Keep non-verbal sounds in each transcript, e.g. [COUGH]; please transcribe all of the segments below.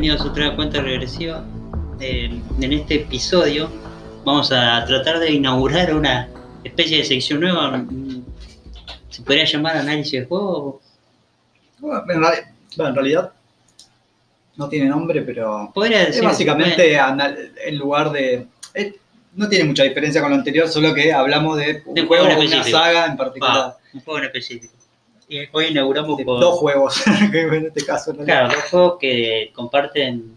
bienvenidos otra a Cuenta Regresiva. En este episodio vamos a tratar de inaugurar una especie de sección nueva. mm, ¿Se podría llamar análisis de juego? Bueno, en, reali- bueno, en realidad no tiene nombre, pero Podría es básicamente en lugar de... no tiene mucha diferencia con lo anterior, solo que hablamos de un De juego juego una saga en particular. un juego en específico. Y hoy inauguramos De con dos juegos, [LAUGHS] en este caso. claro, dos juegos que comparten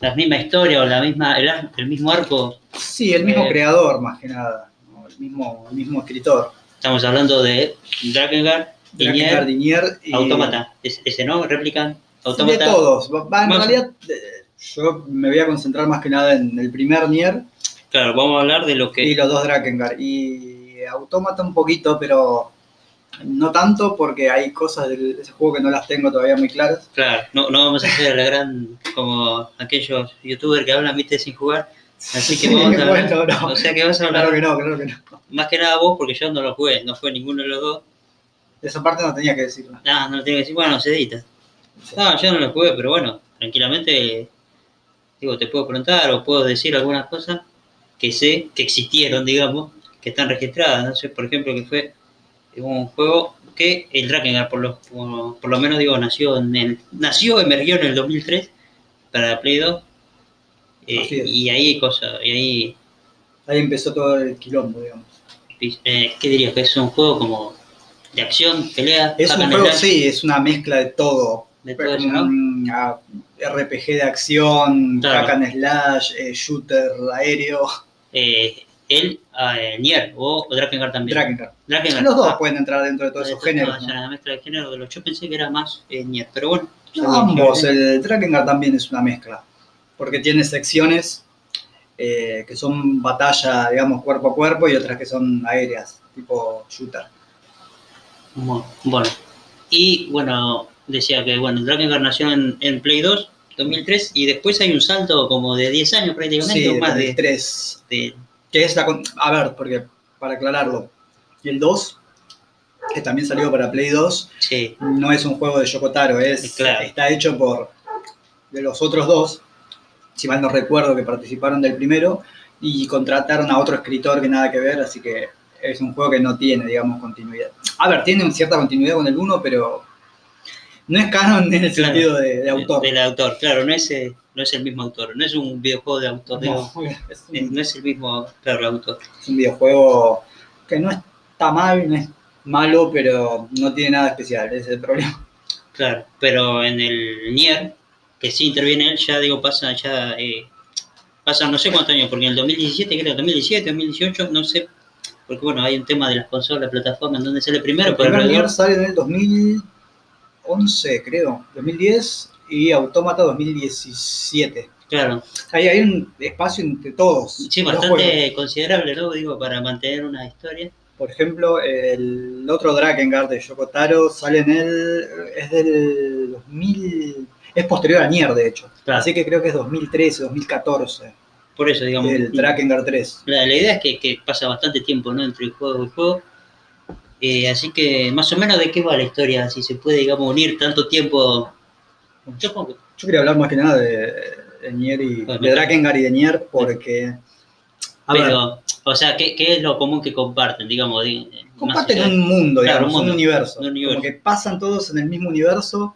la misma historia o la misma, el, mismo arco. Sí, el mismo Eh, creador más que nada, ¿no? el, mismo, el mismo escritor. Estamos hablando de Drakengard, Drakengard, Nier, Dinier y... Automata. Es- Ese, ¿no? Replicant, De Automata. todos. Va- va, en realidad, eh, yo me voy a concentrar más que nada en el primer Nier Claro, vamos a hablar de lo que. y los dos Drakengard. Y Automata un poquito, pero no tanto porque hay cosas de ese juego que no las tengo todavía muy claras. Claro, no, no vamos a hacer la gran. como aquellos youtubers que hablan, viste, sin jugar. Así que vamos a hablar. bueno, no. O sea que vas a hablar Claro que no, claro que no. más que nada vos, porque yo no lo jugué, no fue ninguno de los dos. Esa parte no tenía que decirla. Ah, no lo tengo que decir, bueno, se edita. No, yo no lo jugué, pero bueno, tranquilamente, digo, te puedo preguntar o puedo decir algunas cosas que sé que existieron, digamos, que están registradas. No sé, por ejemplo, que fue un juego que el Drakengard, por lo, por, por lo menos, digo, nació en el, nació, emergió en el 2003 para Play 2. eh, y ahí hay cosas, y ahí, Ahí empezó todo el quilombo, digamos. eh, ¿qué dirías? Que es un juego como de acción, pelea, Es un juego, sí, es una mezcla de todo. de Es todo eso, como ¿no? un ah, RPG de acción, Claro. hack and slash, eh, shooter aéreo, él, eh, Nier o, o Drakengard también. Drakengard. Drakengard. Los dos Ah, pueden entrar dentro de todos esos géneros. es ¿no? una mezcla de género de los yo pensé que era más eh, Nier, pero bueno. No, ambos, yo- el Drakengard también es una mezcla, porque tiene secciones eh, que son batalla, digamos, cuerpo a cuerpo y otras que son aéreas, tipo shooter. Bueno, y bueno, decía que bueno, Drakengard nació en, en Play 2, 2003, y después hay un salto como de 10 años prácticamente, Sí, o más de de, 3. de- Que es la. A ver, porque para aclararlo, el 2, que también salió para Play 2, sí, no es un juego de Yokotaro, es, Claro. está hecho por de los otros dos, si mal no recuerdo que participaron del primero, y contrataron a otro escritor que nada que ver, así que es un juego que no tiene, digamos, continuidad. A ver, tiene cierta continuidad con el 1, pero no es canon en el Claro. sentido de, de autor. del autor, claro, no es, eh, no es el mismo autor, no es un videojuego de autor, No, es, eh, un, no es el mismo, claro, el autor. es un videojuego que no está mal, no es malo, pero no tiene nada especial, ese es el problema. Claro, pero en el Nier, que sí interviene él, ya digo, pasa ya, eh, pasa no sé cuántos años, porque en el 2017, creo, 2017, 2018, no sé, porque bueno, hay un tema de las consolas, plataformas, en donde sale primero, el pero primer alrededor, Nier sale en el 2011, creo, 2010 y Autómata 2017. claro, Ahí hay un espacio entre todos. sí, bastante considerable, ¿no? Digo, para mantener una historia. Por ejemplo, el otro Drakengard de Yokotaro sale en el. es del 2000. es posterior a Nier, de hecho. Claro. Así que creo que es 2013, 2014, Por eso, digamos, el Drakengard 3. la, la idea es que, que pasa bastante tiempo, ¿no? Entre el juego y el juego. Eh, así que, más o menos, ¿de qué va la historia? Si se puede, digamos, unir tanto tiempo. Yo quería hablar más que nada de, de Nier y. Bueno. de Drakengard y de Nier porque. A ver, o sea, ¿qué, qué es lo común que comparten, digamos? comparten un mundo, Claro, digamos, un universo. un universo. Como que pasan todos en el mismo universo.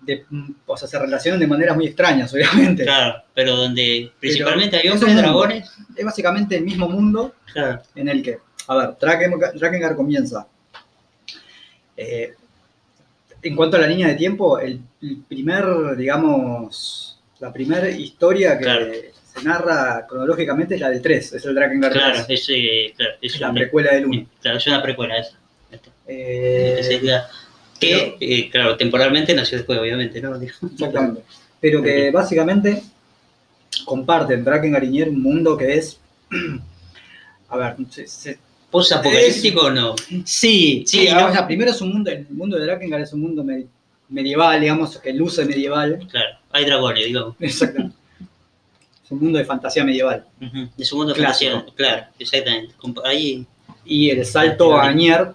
De, o sea, se relacionan de maneras muy extrañas, obviamente. Claro, pero donde principalmente hay es hombres, dragones. Es básicamente el mismo mundo Claro, en el que, a ver, Drakengard comienza. Eh, en cuanto a la línea de tiempo, el, el primer, digamos, la primera historia que Claro. se narra cronológicamente es la del 3, es el Drakengard claro, 3, es, eh, claro, es es la precuela del 1. Claro, es una precuela esa. Eh, Que eh, claro, temporalmente nació después, obviamente, ¿no? Exactamente. Pero que básicamente comparten Drakengard y Nier un mundo que es. [CLEARS THROAT] A ver, se- se- ¿Post-apocalíptico o no? sí, Sí, ¿no? o sea, primero es un mundo, el mundo de Drakengard es un mundo me- medieval, digamos, que luce medieval. Claro, hay dragones, digamos. Exactamente. Es un mundo de fantasía medieval. Ujú, De su mundo Clásico. fantasía, claro, exactamente. Ahí, Y el salto a Nier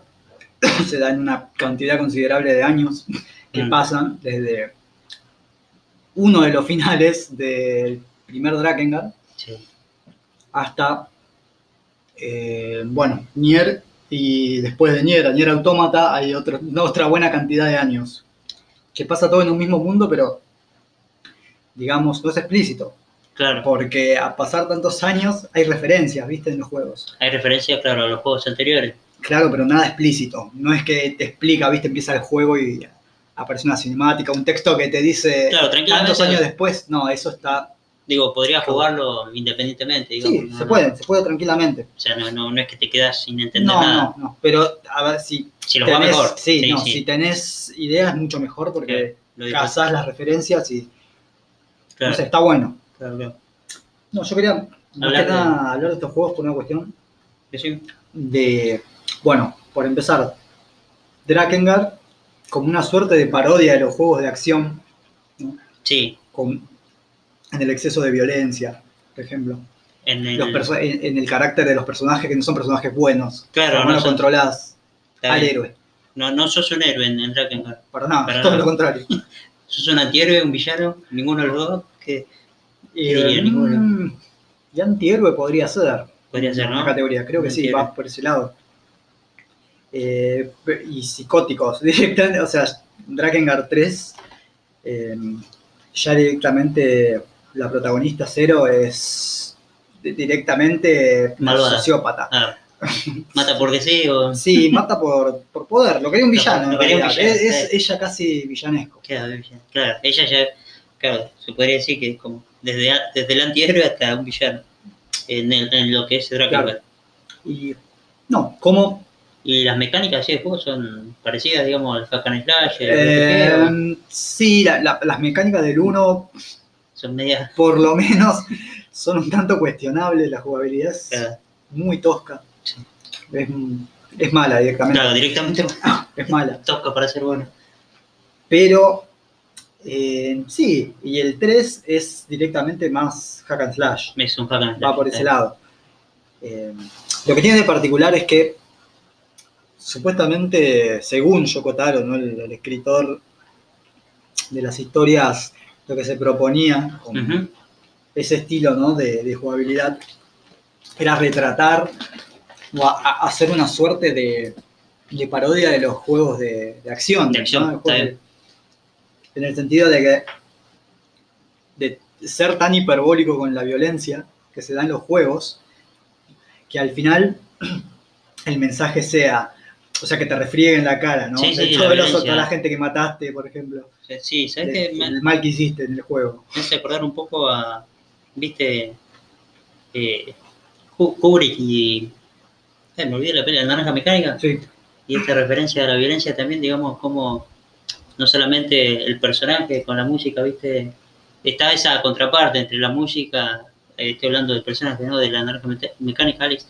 [COUGHS] se da en una cantidad considerable de años que Mm. pasan desde uno de los finales del primer Drakengard Sí. hasta, eh, bueno, Nier y después de Nier, a Nier Automata, hay otro- otra buena cantidad de años. Que pasa todo en un mismo mundo, pero digamos, no es explícito. Claro. Porque a pasar tantos años hay referencias, ¿viste? En los juegos. Hay referencia, claro, a los juegos anteriores. Claro, pero nada explícito. No es que te explica, ¿viste? Empieza el juego y aparece una cinemática, un texto que te dice Claro, tantos años después. No, eso está. Digo, podrías Claro. jugarlo independientemente, digamos. Sí, no, se no. puede, se puede tranquilamente. O sea, no, no, no es que te quedas sin entender No, nada. no, no. Pero a ver si Si lo tenés, mejor. sí, no, si tenés ideas, mucho mejor porque digo. cazás las referencias y Claro, no sé, está bueno. claro, claro. No, yo quería Hablar que nada hablar de estos juegos por una cuestión Sí, de, bueno, por empezar, Drakengard como una suerte de parodia de los juegos de acción, Sí, con, en el exceso de violencia, por ejemplo, en el. Los perso- en, en el carácter de los personajes que no son personajes buenos, Claro, no no son- controlás está al bien. héroe, No, no sos un héroe en, en Drakengard. para nada, Para [LAUGHS] todo nada. lo contrario. [LAUGHS] Sos un antihéroe, un villano, ninguno de los dos. Y, diría? Ninguno. mm, y antihéroe podría ser. podría ser, Una ¿no? categoría, creo que sí, va por ese lado. Eh, y psicóticos, [LAUGHS] directamente, o sea, Drakengard 3, eh, ya directamente la protagonista cero es di- directamente Malvada. sociópata. Ah, mata porque sí o. Sí, mata por, por poder, lo quería un villano, quería un realidad. villano, es, ella casi villanesco. Claro, ella- claro, ella ya. Claro, se podría decir que es como. Desde, desde el antihéroe hasta un villano. En, el- en lo que es Drakengard. Claro. Y no, como Y las mecánicas de juego son parecidas, digamos, al Hack and Slash. el eh, sí, la- la- las mecánicas del 1 son medias. por lo menos son un tanto cuestionables, la jugabilidad es Claro, muy tosca. Sí. Es, es mala directamente, claro, directamente [LAUGHS] es mala. toca para ser bueno. Pero eh, sí, y el 3 es directamente más hack and slash, Es un Hack and Slash. va por ese lado. Eh, lo que tiene de particular es que supuestamente, según Yoko Taro, ¿no? el, el escritor de las historias, lo que se proponía con ese estilo ¿no? de, de jugabilidad era retratar o a- a- hacer una suerte de, de parodia de los juegos de, de acción. De acción, ¿no? En el sentido de que de ser tan hiperbólico con la violencia que se da en los juegos, que al final el mensaje sea, o sea, que te refrieguen la cara, ¿no? Sí, De sí, todo la toda la gente que mataste, por ejemplo, Sí, ¿sabes de- qué? Me, el mal que hiciste en el juego. me hace acordar un poco a. ¿Viste? Eh, Ku- Kubrick y. eh, me olvidé la pelea, la naranja mecánica. Sí, Y esta referencia a la violencia también, digamos, como no solamente el personaje con la música, ¿viste? Está esa contraparte entre la música, eh, estoy hablando del personaje, ¿no? De la naranja mecánica, Alex,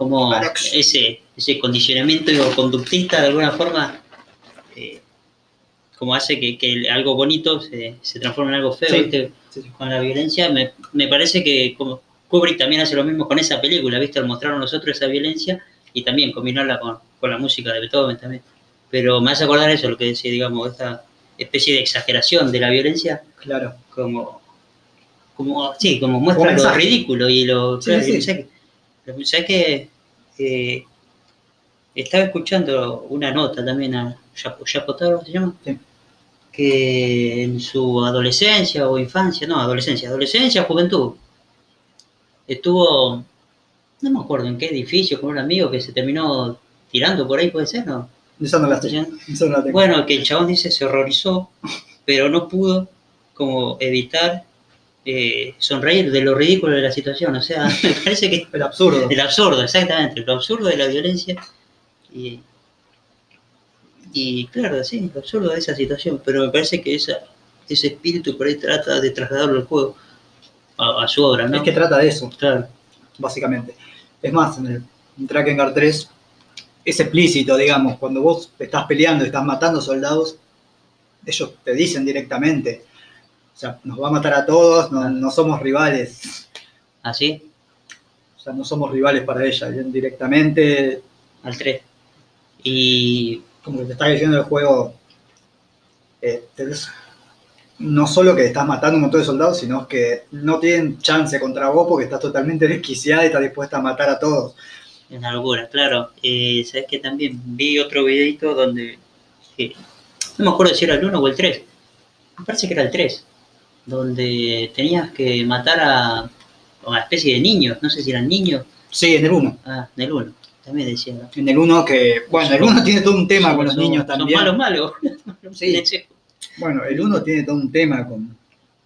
como ese, ese condicionamiento conductista de alguna forma, eh, como hace que, que algo bonito se, se transforme en algo feo, Sí. ¿viste? sí, sí. con la violencia, me, me parece que como Kubrick también hace lo mismo con esa película, ¿viste? Al mostrar a nosotros esa violencia y también combinarla con, con la música de Beethoven también. Pero me hace acordar eso, lo que decía, digamos, esta especie de exageración de la violencia, claro. como, como sí, como muestra lo ridículo y lo... Sí, claro. ¿Sabes qué? Eh, estaba escuchando una nota también a Japo Japo Taro, ¿se llama? Sí. que en su adolescencia o infancia, no, adolescencia, adolescencia, juventud, estuvo, no me acuerdo en qué edificio, con un amigo que se terminó tirando por ahí, puede ser, ¿no? Esa no la tengo. Esa no la tengo. Bueno, que el chabón dice se horrorizó, pero no pudo como evitar eh, sonreír de lo ridículo de la situación, o sea, [LAUGHS] me parece que el absurdo. el absurdo, exactamente, lo absurdo de la violencia y, y claro, sí, lo absurdo de esa situación, pero me parece que esa, ese espíritu por ahí trata de trasladarlo al juego, a, a su obra, ¿no? Es que trata de eso, Claro, básicamente. Es más, en el en Drakengard 3 es explícito, digamos, cuando vos estás peleando y estás matando soldados, ellos te dicen directamente, sea, nos va a matar a todos, no, no somos rivales, así, o sea, no somos rivales para ella, directamente, al 3. Y como que te está diciendo el juego, eh, no solo que estás matando un montón de soldados, sino que no tienen chance contra vos porque estás totalmente desquiciada y estás dispuesta a matar a todos. Es una locura, claro. Eh, Sabes que también vi otro videito donde. eh, no me acuerdo si era el 1 o el 3. Me parece que era el 3. Donde tenías que matar a, una especie de niños. No sé si eran niños. Sí, en el 1. Ah, del 1. También decía. ¿no? En el 1 que, bueno, el 1 tiene todo un tema con los Son- niños son también. malos, malos. [LAUGHS] Sí. Bueno, el 1 tiene todo un tema con,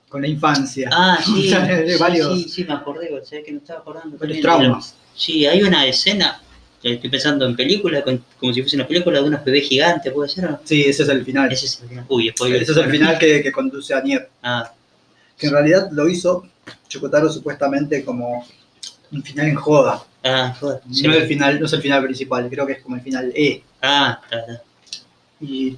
con la infancia. Ah, [LAUGHS] sí. O sea, sí, varios- sí, sí, me acordé. Sabes que me estaba acordando. De traumas. Sí, hay una escena. Estoy pensando en película, como si fuese una película de unos bebés gigantes, ¿puede ser? o no? Sí, ese es el final. Ese es el final. Uy, spoiler. Ese es el final que, que conduce a Nier. Ah, Que en realidad lo hizo Chocotaro supuestamente como un final en joda. ah, joder. sí. No, es el final, no es el final principal, creo que es como el final E. Ah, está, está. Y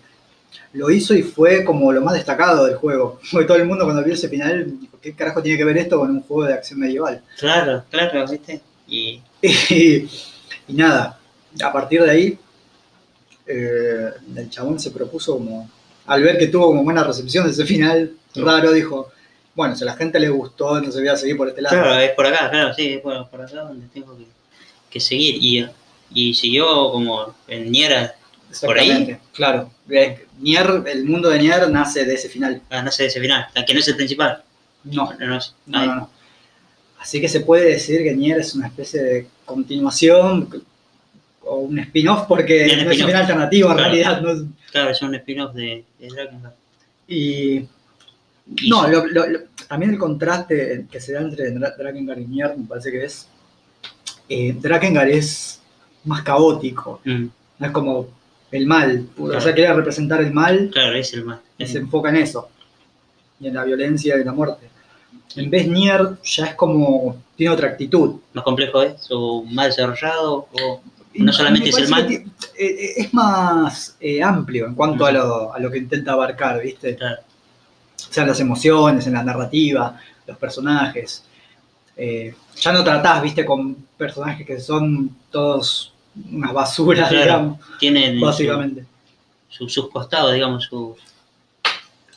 lo hizo y fue como lo más destacado del juego. [LAUGHS] Porque todo el mundo cuando vio ese final, ¿qué carajo tiene que ver esto con un juego de acción medieval? Claro, claro, ¿viste? Y [LAUGHS] Y, y nada, a partir de ahí, eh, el chabón se propuso como, al ver que tuvo como buena recepción de ese final raro, dijo, bueno, si a la gente le gustó, entonces voy a seguir por este lado. claro, es por acá, claro, sí, es por, por acá donde tengo que, que seguir. Y, y siguió como en Niera, por ahí. Claro. Nier, el mundo de Nier nace de ese final. ah, sé, de ese final, que no es el principal. No, No, no, no, no. Así que se puede decir que Nier es una especie de continuación o un spin-off porque es un final alternativo en realidad. No es- Claro, es un spin-off de, de Dragon Ball. Y- no, lo- lo- lo- también el contraste que se da entre Dra- Drakengard y Nier me parece que es. Eh, Drakengard es más caótico, Mm, no es como el mal. O sea, quería representar el mal claro, es el más. y se enfoca en eso, y en la violencia y la muerte. En vez Nier ya es como, tiene otra actitud. más complejo es, o más desarrollado, o No solamente me es el ti- eh, eh, es más eh, amplio en cuanto Ujú. a, lo, a lo que intenta abarcar, ¿viste? claro, sea, en las emociones, en la narrativa, los personajes. Eh, ya no tratás, ¿viste? Con personajes que son todos unas basuras, Claro. digamos, tienen básicamente. su- sus costados, digamos, sus,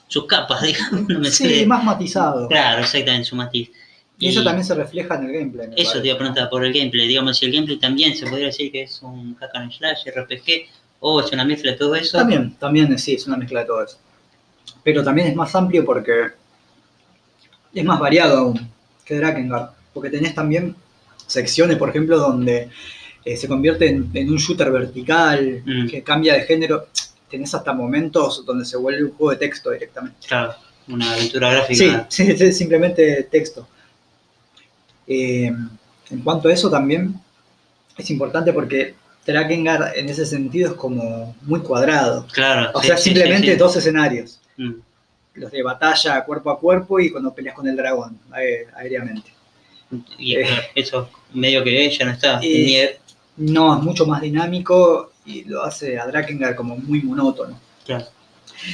sus capas, [LAUGHS] digamos. No me Sí, más matizado. Claro, exactamente, su matiz. Y eso también se refleja en el gameplay. me Eso te iba a preguntar por el gameplay. Digamos, si el gameplay también se podría decir que es un hack and slash, RPG, o es una mezcla de todo eso. También, también sí, es una mezcla de todo eso. Pero también es más amplio porque es más variado aún que Drakengard. Porque tenés también secciones, por ejemplo, donde eh, se convierte en, en un shooter vertical, Mm. que cambia de género. Tenés hasta momentos donde se vuelve un juego de texto directamente. Claro, una aventura gráfica. sí, sí, simplemente texto. Eh, en cuanto a eso también es importante porque Drakengard en ese sentido es como muy cuadrado. Claro. O sí, sea, simplemente dos escenarios. Mm, Los de batalla cuerpo a cuerpo y cuando peleas con el dragón aé- aéreamente. Y Eh. eso medio que ya no está. Eh, No, es mucho más dinámico y lo hace a Drakengard como muy monótono. claro.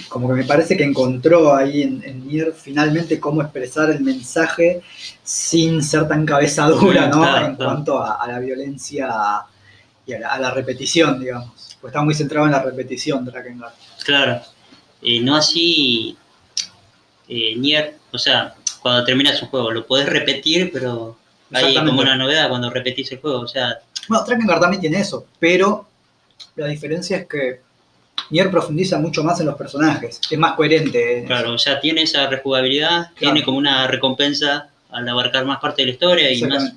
Como que me parece que encontró ahí en, en Nier finalmente cómo expresar el mensaje sin ser tan cabeza dura, ¿no? claro, en claro. cuanto a, a la violencia y a la, a la repetición, digamos. Pues está muy centrado en la repetición Drakengard. Claro. Eh, no así eh, Nier, o sea, cuando terminas un juego lo podés repetir, pero hay como una novedad cuando repetís el juego. O sea, Bueno, Drakengard también tiene eso, pero la diferencia es que Nier profundiza mucho más en los personajes, es más coherente. en claro, o sea, tiene esa rejugabilidad, tiene como una recompensa al abarcar más parte de la historia y más,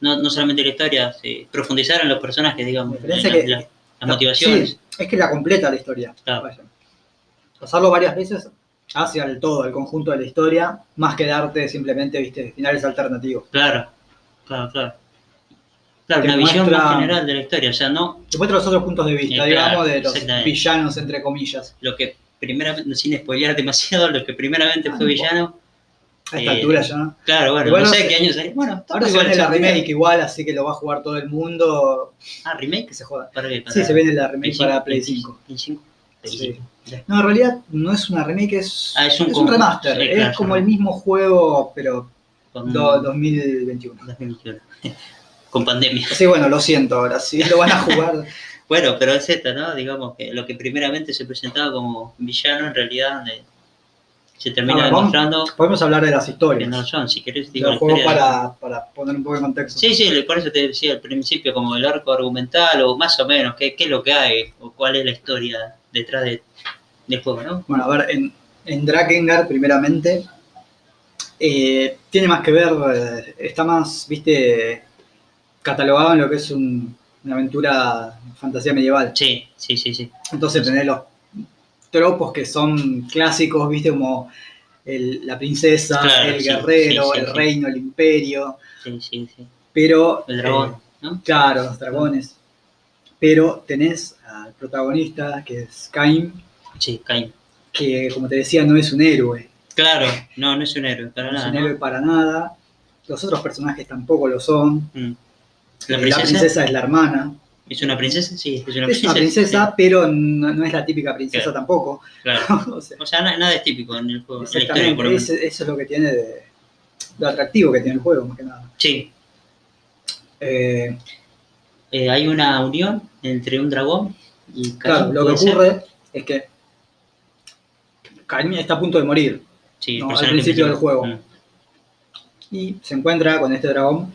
no, no solamente la historia, sí, profundizar en los personajes, digamos, La en la- que- la- las motivaciones. Sí, es que la completa la historia. Claro. Vaya. Pasarlo varias veces hacia el todo, el conjunto de la historia, más que darte simplemente, viste, finales alternativos. Claro, claro, claro. Claro, Te una visión más general de la historia, o sea, no Te muestra los otros puntos de vista, Eh, digamos, de los villanos, entre comillas. lo que primeramente, sin spoilear demasiado, lo que primeramente Ah, fue no villano, A esta Eh, altura ya. claro, bueno, Igual no no sé qué año salió. Bueno, Ahora se viene la remake igual, así que lo va a jugar todo el mundo. Ah, remake. Que se joda. ¿Para? Para Sí, se viene la remake para 5, Play 5. Play 5. Play Sí. 5. Ya. No, en realidad no es una remake, es, Ah, es un es un remaster. sí, es claro, como ya. el mismo juego, pero Con do- 2021. 2021. [LAUGHS] Con pandemia. Sí, bueno, lo siento ahora. Sí, lo van a jugar. [LAUGHS] Bueno, pero es esta, ¿no? Digamos que lo que primeramente se presentaba como villano, en realidad, eh, se termina vamos- demostrando Podemos hablar de las que historias. no lo son. Si querés, digo, la juego para, para poner un poco de contexto. Sí, sí, por eso te decía al principio, como el arco argumental, o más o menos, qué, qué es lo que hay, o cuál es la historia detrás de, del juego, ¿no? Bueno, a ver, en, en Drakengard, primeramente, eh, tiene más que ver, eh, está más, viste, catalogado en lo que es un- una aventura fantasía medieval. Sí, sí, sí, sí. Entonces tenés los tropos que son clásicos, viste, como el- la princesa, Claro, el sí, guerrero, sí, sí, el reino, el imperio, Sí, sí, sí. pero... El dragón, eh, ¿no? claro, los dragones. Pero tenés al protagonista, que es Cain, Sí, Cain. que como te decía, no es un héroe. Claro, no, no es un héroe, para no es nada. un héroe para nada. Los otros personajes tampoco lo son. Mm. Eh, ¿La La princesa? princesa es la hermana. ¿Es una princesa? Sí, es una Es una princesa, pero no, no es la típica princesa Claro. tampoco. claro. [LAUGHS] O sea, O sea, na- nada es típico en el juego, en la historia por lo exactamente, eso, eso es lo que tiene de lo atractivo que tiene el juego, más que nada. Sí, Eh, eh, hay una unión entre un dragón y claro, lo que ocurre es que Cain está a punto de morir Sí, no, al personaje principio del juego. Mm. y se encuentra con este dragón,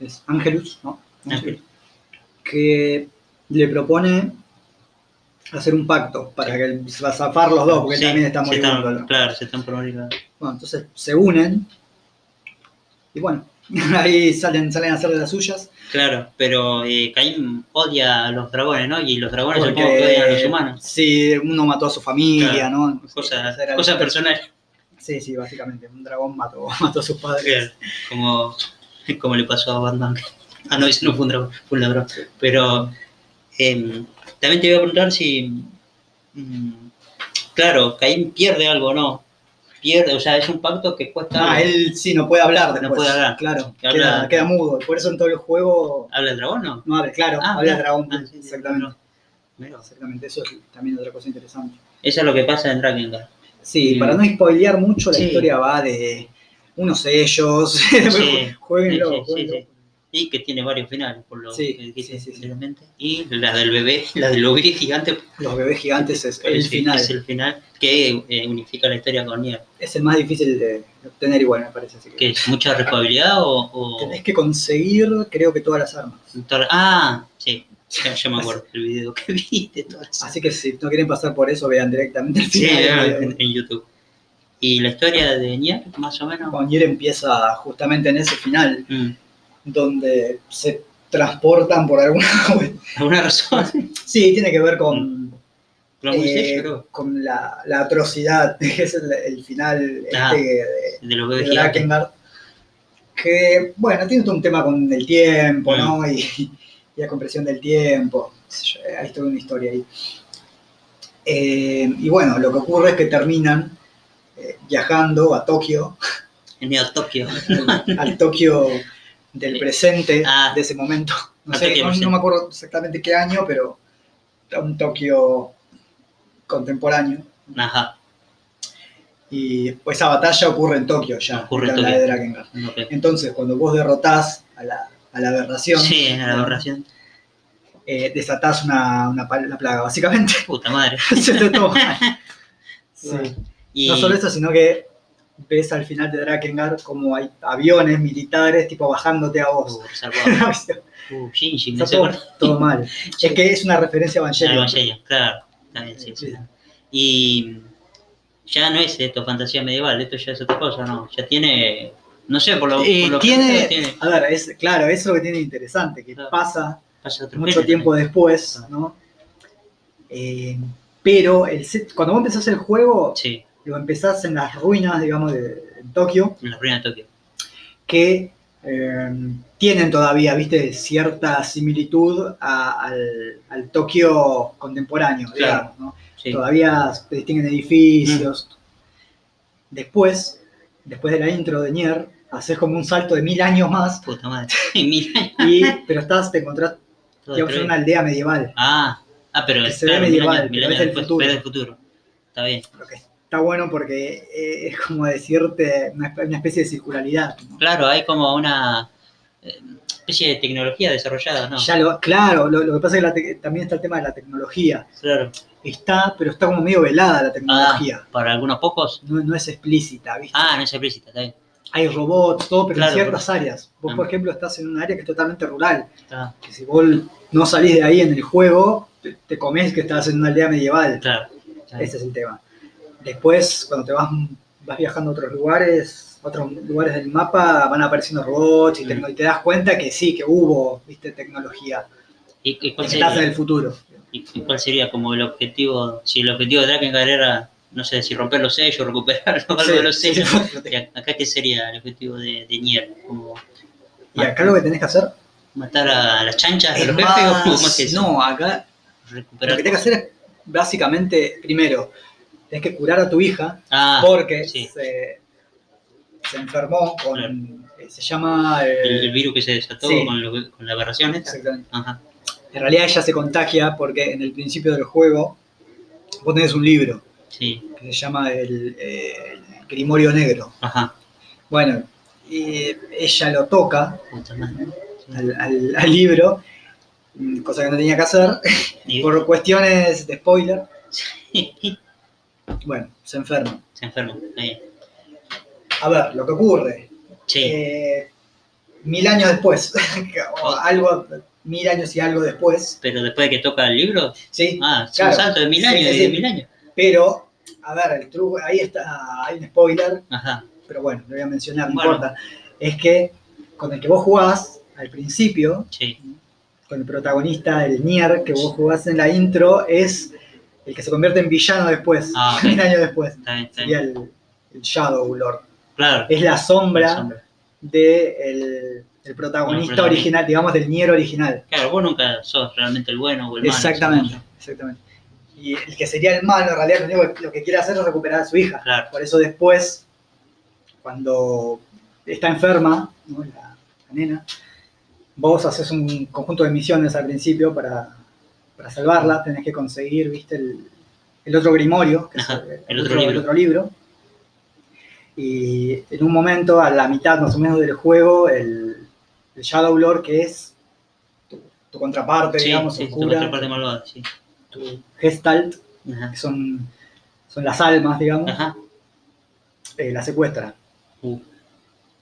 es Angelus, ¿no? Ángel. que le propone hacer un pacto para que va a zafar los dos, porque él Sí, también se están- Claro, se están por morir. Bueno, entonces se unen y bueno, [LAUGHS] ahí salen, salen a hacer de las suyas. Claro, pero eh, Caín odia a los dragones, ¿no? Y los dragones Porque, supongo que odian a los humanos. Sí, uno mató a su familia, Claro, ¿no? Cosas cosas personales. Sí, sí, básicamente. Un dragón mató, [LAUGHS] mató a sus padres. Claro, como, como le pasó a Batman. [LAUGHS] Ah, no, ese no fue un dragón, fue un ladrón. Pero em, también te iba a preguntar si. mm, claro, Caín pierde algo, ¿no? Pierde, o sea, es un pacto que cuesta. Ah, él sí no puede hablar después. puede hablar. Claro, Que queda, habla- queda mudo. Por eso en todo el juego ¿Habla el dragón, no? no habla, claro, Ah, habla el dragón. Ah, sí, sí, exactamente. Exactamente, eso es también otra cosa interesante. Eso es lo que pasa en Drakengard. Sí, para no spoilear mucho, la historia va de unos sellos. [LAUGHS] Jueguenlo, jueguenlo. Sí. Y que tiene varios finales, por lo Sí, que dijiste sí, sí, sí. anteriormente. Y la del bebé, [LAUGHS] la del bebé gigante, Los bebés gigantes es el final. es el final que eh, unifica la historia con Nier. Es el más difícil de obtener igual, me parece. Así que ¿Qué es? ¿Mucha rejugabilidad o...? o- tenés que conseguir, creo que todas las armas. Ah, sí, ya, ya me [LAUGHS] acuerdo el video que vi de todas esas. Así que si no quieren pasar por eso, vean directamente el Sí, final. en, en YouTube. ¿Y la historia de Nier, más o menos? Con Nier empieza justamente en ese final, Mm, donde se transportan por alguna... [LAUGHS] ¿Alguna razón? sí, tiene que ver con, Con algún eh, con la, la atrocidad, [LAUGHS] que es el, el final Ah, este de, De los de. Drakengard, que, bueno, tiene todo un tema con el tiempo, Mm. ¿no? Y, y la compresión del tiempo. Hay toda una historia ahí. Eh, y bueno, lo que ocurre es que terminan eh, viajando a Tokio, En Neo Tokio. al, [LAUGHS] al Tokio del presente Ah. de ese momento. No sé, no, presente. no me acuerdo exactamente qué año, pero un Tokio contemporáneo. Ajá. Y pues esa batalla ocurre en Tokio ya, Ocurre en Tokio. de. Entonces, cuando vos derrotás a la, a la aberración, Sí, la aberración. eh, desatás una, una, plaga, básicamente. Puta madre. [LAUGHS] Se te toma. [LAUGHS] Sí. Y, No solo eso, sino que ves al final de Drakengard como hay aviones militares tipo bajándote a vos. Uh, [LAUGHS] Uh, Shinji, hace todo, todo mal. Es que es una referencia a Ah, Evangelion. Evangelion, claro. Bien, sí, sí. Sí. Y ya no es esto fantasía medieval, esto ya es otra cosa, ¿no? Ya tiene, no sé, por lo, Eh, por lo que tiene, a ver, es, claro, eso es lo que tiene interesante, que Claro. pasa mucho género, tiempo después, ¿no? Eh, pero el set- cuando vos empezás el juego, Sí, lo empezás en las ruinas, digamos, de, de Tokio, en la ruina de Tokio. que eh, tienen todavía, viste, cierta similitud a- al, al Tokio contemporáneo, Claro. digamos, ¿no? Sí. Todavía se distinguen edificios. Después, después de la intro de Nier, haces como un salto de mil años más, Puta madre. [LAUGHS] Y, pero estás, te encontrás, digamos, en una aldea medieval. Ah, ah, pero que ve mil medieval, años- mil pero años es el futuro. pero es el futuro. Está bien. Lo que está bueno porque eh, es como decirte una, espe- una especie de circularidad. ¿no? Claro, hay como una. eh, especie de tecnología desarrollada, ¿no? Ya lo, claro, lo, lo que pasa es que la también está el tema de la tecnología. Claro. Está, pero está como medio velada la tecnología. Ah, para algunos pocos. No, no es explícita, ¿viste? Ah, no es explícita, está bien. Hay robots, todo, pero Claro, en ciertas áreas. Vos, Ah. por ejemplo, estás en un área que es totalmente rural. Que si vos no salís de ahí en el juego, te, te comés que estás en una aldea medieval. claro. Ese es el tema. Después, cuando te vas, vas viajando a otros lugares, otros lugares del mapa, van apareciendo robots y, Mm. y te das cuenta que sí, que hubo, viste, tecnología. ¿Y, y cuál estás en sería, el futuro. y- y cuál sería como el objetivo? Si el objetivo de Drakengard era, no sé, si romper los sellos, recuperar [LAUGHS] algo Sí, de los sellos. sí. Acá, ¿qué sería el objetivo de, de Nier? Como Y acá lo que tenés que hacer matar a las chanchas de es los jefes o más... más que eso? No, acá lo que tenés que hacer es básicamente, primero, tenés que curar a tu hija Ah, porque sí. se, se enfermó con... Claro. eh, Se llama... eh, el, el virus que se desató sí. con, lo- con la aberración esta. exactamente. Ajá. En realidad ella se contagia porque en el principio del juego vos tenés un libro Sí, que se llama el, eh, el Grimorio Negro. ajá. Bueno, y ella lo toca madre. al, al- al libro, cosa que no tenía que hacer, Y- por cuestiones de spoiler. [LAUGHS] Bueno, se enferma. se enferma. bien. A ver, lo que ocurre, Sí, eh, mil años después, [LAUGHS] o algo, mil años y algo después, pero después de que toca el libro, ¿sí? ah, Claro. un salto de mil años, sí, de mil años. Pero, a ver, el truco, ahí está, hay un spoiler, Ajá, pero bueno, lo voy a mencionar, no Bueno. importa. Es que con el que vos jugás al principio, sí. con el protagonista, el Nier, que vos jugás en la intro, es el que se convierte en villano después, Ah, ok. mil años después. Está bien, está Sería bien. el, el Shadow Lord. Claro. Es la sombra del el protagonista El protagonista. original, digamos, del Nier original. Claro, vos nunca sos realmente el bueno o el malo. Exactamente, exactamente. Y el que sería el malo, en realidad, lo único lo que quiere hacer es recuperar a su hija. Claro, Por eso después, cuando está enferma, ¿no? la, la nena, vos haces un conjunto de misiones al principio para, para salvarla, tenés que conseguir, viste, el, el otro grimorio, que Ajá, es el otro libro. otro libro. Y en un momento, a la mitad más o menos del juego, el, Shadow Lord, que es tu, tu contraparte, sí, digamos, sí, tu oscura, contraparte malvada, sí. tu Gestalt, Ajá, que son, son las almas, digamos, ajá. eh, la secuestra. Uh,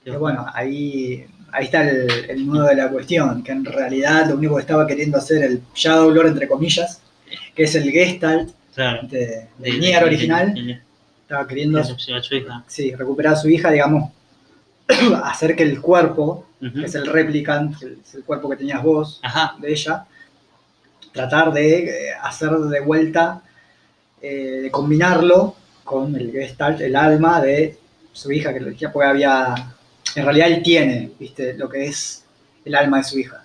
Que bueno, ahí, ahí está el, el nudo de la cuestión, que en realidad lo único que estaba queriendo hacer el Shadow Lord, entre comillas, que es el Gestalt Claro. de, De- del de- Nier original, de- estaba queriendo sí, recuperar a su hija, digamos, [CLEARS THROAT] hacer que el cuerpo, que es el replicant, que es el cuerpo que tenías vos Ajá, de ella, tratar de eh, hacer de vuelta, eh, de combinarlo con el Gestalt, el alma de su hija, que decía, porque había, en realidad él tiene, viste, lo que es el alma de su hija.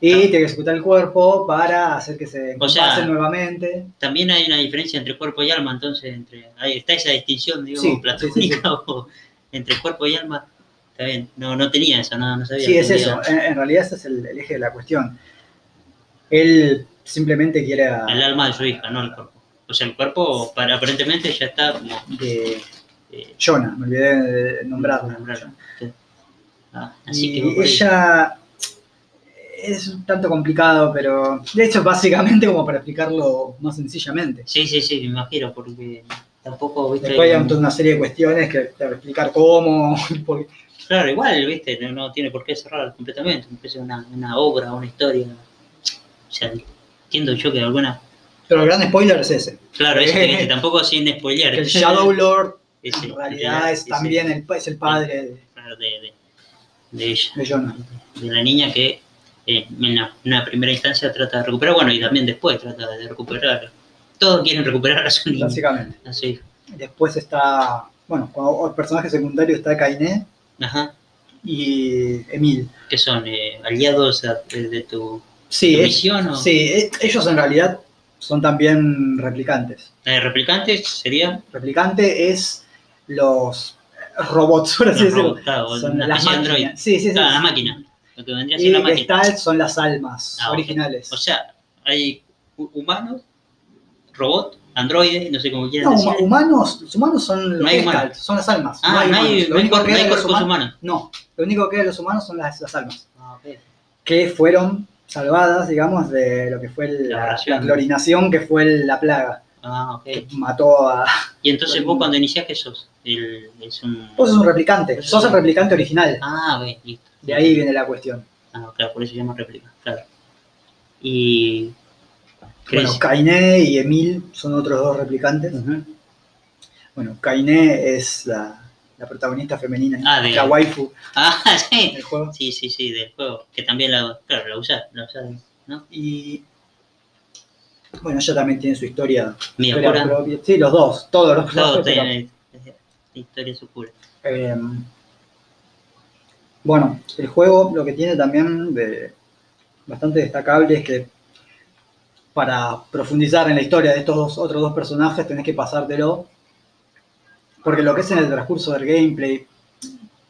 Y tiene que ejecutar el cuerpo para hacer que se O sea, nuevamente. también hay una diferencia entre cuerpo y alma, entonces entre ahí está esa distinción, digamos, Sí, platónica sí, sí, sí. [LAUGHS] o entre cuerpo y alma. Está bien, no, no tenía eso, no, no sabía. Sí, es eso. En, en realidad ese es el, el eje de la cuestión. Él simplemente quiere a- El alma de su hija, no el cuerpo. O sea, el cuerpo para, aparentemente ya está como... de eh, Jonah, me olvidé de nombrarla. Sí. Ah, así y que ella es un tanto complicado, pero de hecho básicamente como para explicarlo más sencillamente. Sí, sí, sí, me imagino, porque tampoco, viste... Después hay una serie de cuestiones que te voy a explicar cómo, [LAUGHS] porque- Claro, igual, viste, no, no tiene por qué cerrar completamente, sea una, una obra, una historia. O sea, entiendo yo que alguna... pero el gran spoiler es ese. Claro, eso que [LAUGHS] tampoco sin spoilear. Que el Shadow Lord En realidad es también el, es el padre de, ella, de la niña que eh, en la- una primera instancia trata de recuperar, bueno, y también después trata de recuperar. Todos quieren recuperar a su niña, Básicamente. a su hija. Después está, bueno, como el personaje secundario está Kainé Ajá, y Emil. que son eh, aliados a- de, de tu, Sí, tu es- misión o sí, ellos en realidad son también replicantes. Eh, replicantes serían Replicante es los robots, por así los decirlo. robots, claro, Son las máquinas. Sí, sí, sí. Claro, la máquina, lo que vendría a Y ser la máquina. Gestalt son las almas Ah, originales. O sea, hay hu- humanos, robot, androides, no sé cómo quieran no, decir. huma- humanos, los humanos son los No humanos. son las almas. Ah, no hay, no hay hay cuerpos humanos- humanos. No, lo único que hay de los humanos son las, las almas. Ah, que fueron salvadas, digamos, de lo que fue La la, aberración. la clorinación, que fue la plaga, Ah, ok. que mató a... Y entonces vos [LAUGHS] cuando iniciás, ¿qué sos? El, es un... Vos sos un replicante, sos el replicante original. Ah, ok, listo. De ahí viene la cuestión. Ah, claro, por eso se llama réplica, claro. Y... Bueno. Kainé y Emil son otros dos replicantes. Bueno, Kainé es la, la protagonista femenina, Ah, de- la waifu Ah, [LAUGHS] sí. del juego. Sí, sí, sí, del juego. Que también la, claro, la usás, la usás, ¿no? Y bueno, ella también tiene su historia, pura. propia. Sí, los dos, todos los Todo personajes, pero, tiene historia su cura. eh, bueno, el juego lo que tiene también de bastante destacable es que para profundizar en la historia de estos dos- otros dos personajes tenés que pasártelo. Porque lo que es en el transcurso del gameplay,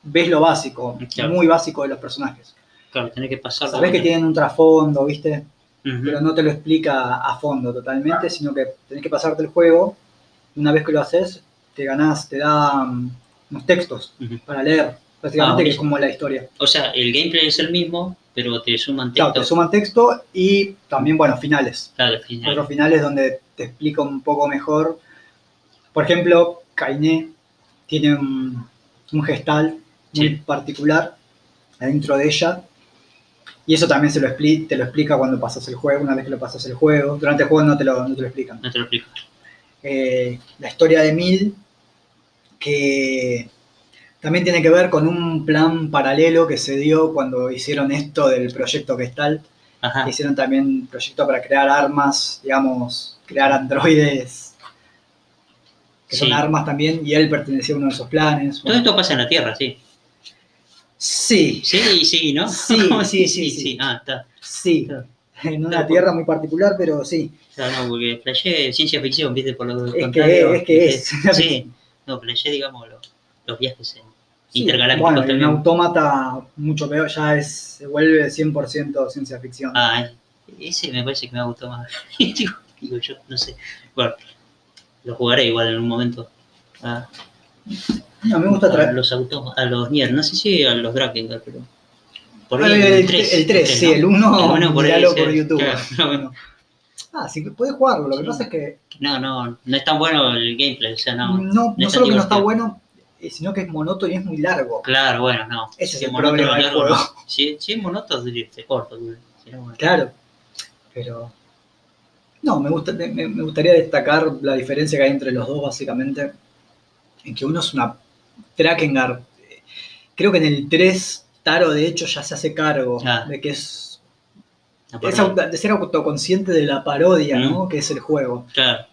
ves lo básico, Claro. muy básico de los personajes. Claro, tenés que pasarlo. Sabés que tienen un trasfondo, ¿viste? Pero no te lo explica a fondo totalmente, sino que tenés que pasarte el juego. Una vez que lo haces, te ganás, te da mm, unos textos para leer. Básicamente, Ah, que es como la historia. O sea, el gameplay es el mismo, pero te suman Claro, textos. te suman texto y también, bueno, finales. Claro, al final. Otros finales donde te explica un poco mejor. Por ejemplo, Kainé tiene un, un gestal muy Sí. particular adentro de ella. Y eso también se lo expli- te lo explica cuando pasas el juego, una vez que lo pasas el juego. Durante el juego no te lo, no te lo explican. No te lo explico. Eh, la historia de Mil, que también tiene que ver con un plan paralelo que se dio cuando hicieron esto del proyecto Gestalt. Ajá. Hicieron también un proyecto para crear armas, digamos, crear androides, que Sí. son armas también, y él pertenecía a uno de esos planes. Todo Bueno, esto pasa en la Tierra, sí. Sí, Sí, sí, ¿no? [LAUGHS] Sí, sí, sí, sí. Ah, está. sí, en una tierra muy particular, pero sí, Claro, no, porque flashé ciencia ficción, ¿viste? Por lo Es que- contrario, es que es. [LAUGHS] Sí. No, flashé, digamos, lo- los viajes en Sí, intergalácticos Bueno, y un también. autómata mucho peor, ya es, se vuelve 100% ciencia ficción. Ah, ese me parece que me gustó más. [LAUGHS] digo, digo yo, no sé. Bueno, lo jugaré igual en un momento. Ah, No, me gusta a traer. los autos, a los Nier, no sé si a los Drakengard, pero. Por Ah, ahí, el, tres, el 3, sí, el 1, El por ahí, por YouTube. claro, [LAUGHS] no, Bueno. Ah, sí, puedes jugarlo. Lo que Sí. pasa es que No, no, no es tan bueno el gameplay, o sea, no. no, solo que no está bueno, eh, sino que es monótono y es muy largo. Claro, bueno, no. Ese es el problema del juego. no. Si, si es monótono, se corto. dure. Si no, bueno. Claro, pero no, me, gusta, me, me gustaría destacar la diferencia que hay entre los dos, básicamente, en que uno es una Drakengard. Creo que en el 3, Taro, de hecho, ya se hace cargo Ah. de que es, es auto- de ser autoconsciente de la parodia, ¿no? Que es el juego. Claro,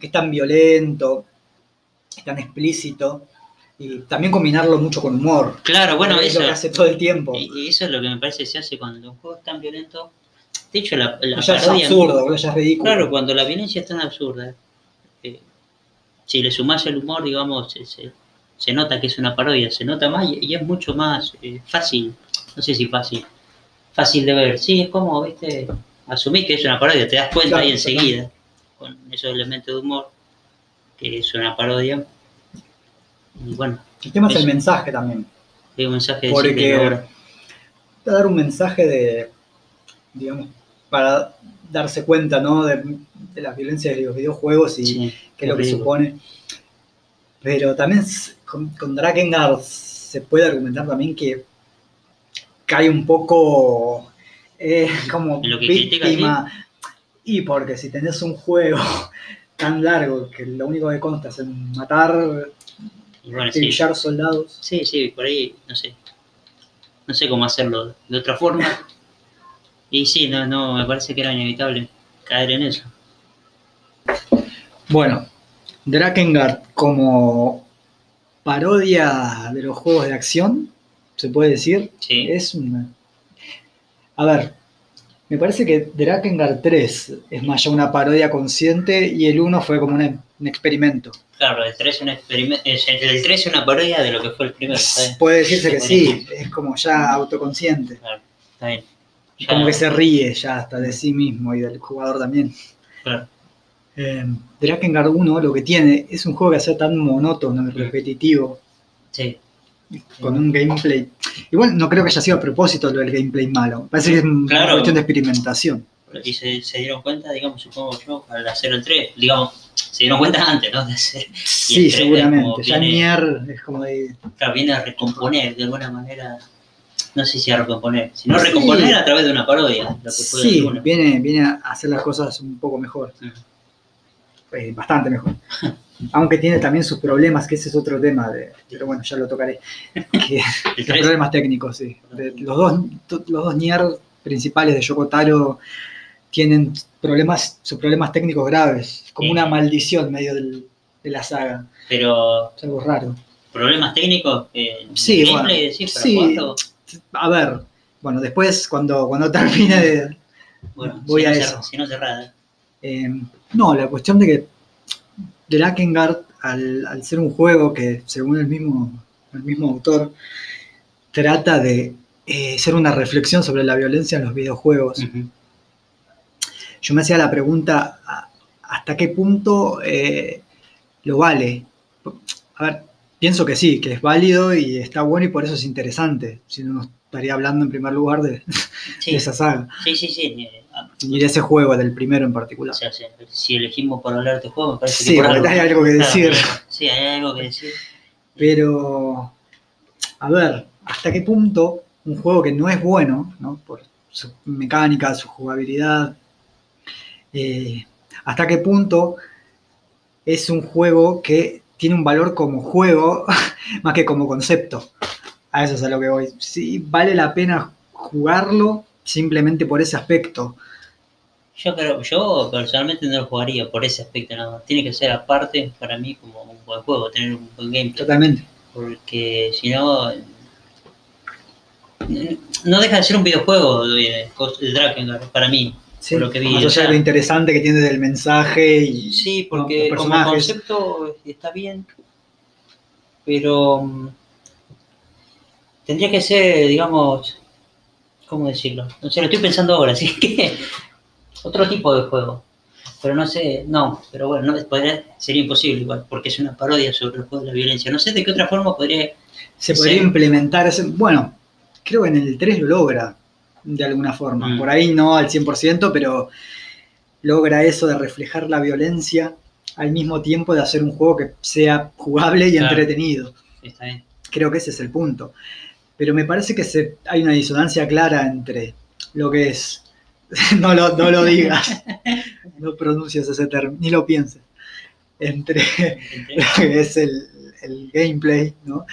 Que es tan violento, es tan explícito, y también combinarlo mucho con humor. claro, bueno, es eso. lo que hace todo el tiempo. Y eso es lo que me parece que se hace cuando un juego es tan violento. De hecho, la, la ya es absurdo, ya es ridículo. Claro, cuando la violencia es tan absurda, si le sumás el humor, digamos, se, se- se nota que es una parodia, se nota más y, y es mucho más eh, fácil, no sé si fácil, fácil de ver. Sí, es como, viste, asumís que es una parodia, te das cuenta Claro, ahí enseguida, con esos elementos de humor, que es una parodia. Y bueno, el tema es el mensaje también. un mensaje de Porque a dar un mensaje de, digamos, para darse cuenta, ¿no? De, de las violencias de los videojuegos y Sí, qué es lo que supone. Pero también con, con Drakengard se puede argumentar también que cae un poco eh, como En lo que critica, víctima. Y porque si tenés un juego [LAUGHS] tan largo que lo único que consta es en matar, Y bueno, sí. soldados. Sí, sí, por ahí, no sé. No sé cómo hacerlo de otra forma. [LAUGHS] Y sí, no, no, me parece que era inevitable caer en eso. Bueno, Drakengard como parodia de los juegos de acción, se puede decir, Sí. es una... A ver, me parece que Drakengard 3 es más ya una parodia consciente y el 1 fue como un, un experimento. Claro, el 3 es un experimento. El 3 es una parodia de lo que fue el primero. Puede decirse que sí, es como ya autoconsciente, Claro, está bien. Ya, como que se ríe ya hasta de sí mismo y del jugador también. claro, Eh, Drakengard 1 lo que tiene es un juego que hace tan monótono y repetitivo sí, con un gameplay. Igual no creo que haya sido a propósito lo del gameplay malo. Parece que es una cuestión de experimentación. Y se, se dieron cuenta, digamos, supongo yo, al hacer el 3, digamos, se dieron cuenta antes, ¿no? De hacer, Sí, seguramente. Ya viene- Nier es como de. claro, viene a recomponer de alguna manera, no sé si a recomponer, sino Sí. recomponer a través de una parodia, lo que fue Sí, alguna. viene, viene a hacer las cosas un poco mejor. Eh, bastante mejor. [LAUGHS] Aunque tiene también sus problemas, que ese es otro tema, de, pero bueno, ya lo tocaré. [LAUGHS] Que, los 3, problemas técnicos, sí. De- los, dos, los dos Nier principales de Yoko Taro tienen problemas, sus problemas técnicos graves, como Sí. una maldición en medio del- de la saga. pero Es algo raro. problemas técnicos, eh, Sí, bueno, para sí. A ver, bueno, después cuando, cuando [LAUGHS] termine de... bueno, voy si a no eso. cerra- si no cerrada. eh, no, la cuestión de que The Lakengard, al, al ser un juego que, según el mismo, el mismo autor, trata de eh, ser una reflexión sobre la violencia en los videojuegos, yo me hacía la pregunta, ¿a- ¿hasta qué punto eh, lo vale? A ver, pienso que sí, que es válido y está bueno y por eso es interesante. Si no, estaría hablando en primer lugar de, [LAUGHS] Sí, de esa saga sí, sí, sí. ah, y de ese juego, del primero en particular. O sea, si, elegimos por hablar de este juego, me parece Sí, que por algo. hay algo que Claro, decir. Sí, hay algo que decir. Pero, a ver, ¿hasta qué punto un juego que no es bueno, ¿no? por su mecánica, su jugabilidad, eh, hasta qué punto es un juego que tiene un valor como juego [LAUGHS] más que como concepto? A eso es a lo que voy. Sí, vale la pena jugarlo simplemente por ese aspecto. Yo creo, yo personalmente no lo jugaría por ese aspecto nada más. Tiene que ser aparte para mí como un buen juego, tener un buen gameplay. Totalmente. Porque si no. No deja de ser un videojuego de, de Drakengard para mí. Sí, lo que vi, o sea- lo interesante que tiene del mensaje y Sí, porque como concepto está bien, pero mm, tendría que ser, digamos, ¿cómo decirlo? No sé, lo estoy pensando ahora, [LAUGHS] así que otro tipo de juego. Pero no sé, no, pero bueno, no, podría- sería imposible igual, porque es una parodia sobre el juego de la violencia. No sé de qué otra forma podría... se podría implementar ese. Bueno, creo que en el 3 lo logra de alguna forma. Mm. Por ahí no al 100%, pero logra eso de reflejar la violencia al mismo tiempo de hacer un juego que sea jugable y Claro. entretenido. Está bien. Creo que ese es el punto. Pero me parece que se, hay una disonancia clara entre lo que es. [LAUGHS] no, lo, no lo digas, [LAUGHS] no pronuncies ese término, ni lo pienses. Entre lo que es el, el gameplay, ¿no?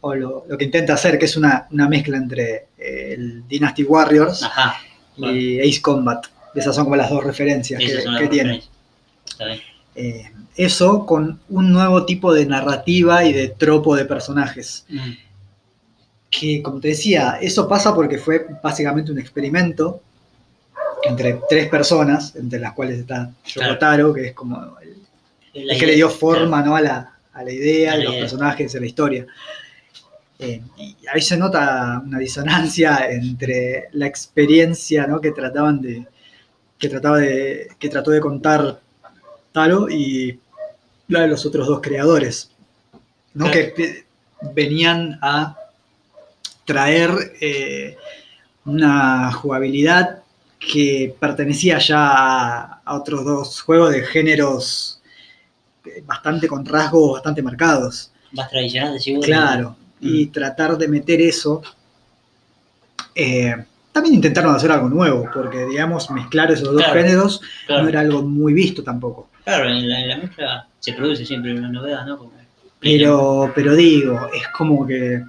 O lo, lo que intenta hacer, que es una, una mezcla entre eh, el Dynasty Warriors Ajá, y Ace Combat. Esas son como las dos referencias esas que, tiene. Eh, eso con un nuevo tipo de narrativa y de tropo de personajes. Mm, Que, como te decía, eso pasa porque fue básicamente un experimento entre tres personas, entre las cuales está Claro. Yoko Taro, que es como el, que le dio forma ¿no? a, la, a la idea, A la los idea. personajes, a la historia. Eh, y ahí se nota una disonancia entre la experiencia ¿no? que trataban de que trataba de que trató de contar Taro y la de los otros dos creadores, ¿no? Claro. que venían a traer eh, una jugabilidad que pertenecía ya a, a otros dos juegos de géneros bastante con rasgos bastante marcados. Más tradicional, decís vos. Claro. Y tratar de meter eso. eh, también intentaron hacer algo nuevo, porque digamos, mezclar esos dos Claro, géneros Claro. no era algo muy visto tampoco. Claro, en la, en la mezcla se produce siempre una novedad, ¿no? Como- Pero, pero digo, es como que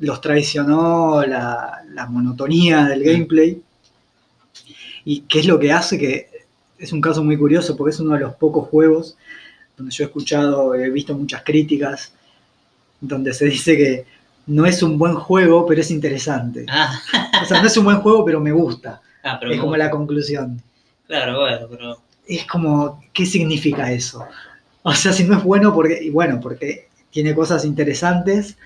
los traicionó la, la monotonía del gameplay. Y qué es lo que hace que es un caso muy curioso, porque es uno de los pocos juegos donde yo he escuchado, he visto muchas críticas, donde se dice que no es un buen juego, pero es interesante. Ah, O sea, no es un buen juego, pero me gusta. ah, pero Es como gusta. la conclusión. Claro, bueno, pero es como, ¿qué significa eso? O sea, si no es bueno, porque, y bueno, porque tiene cosas interesantes,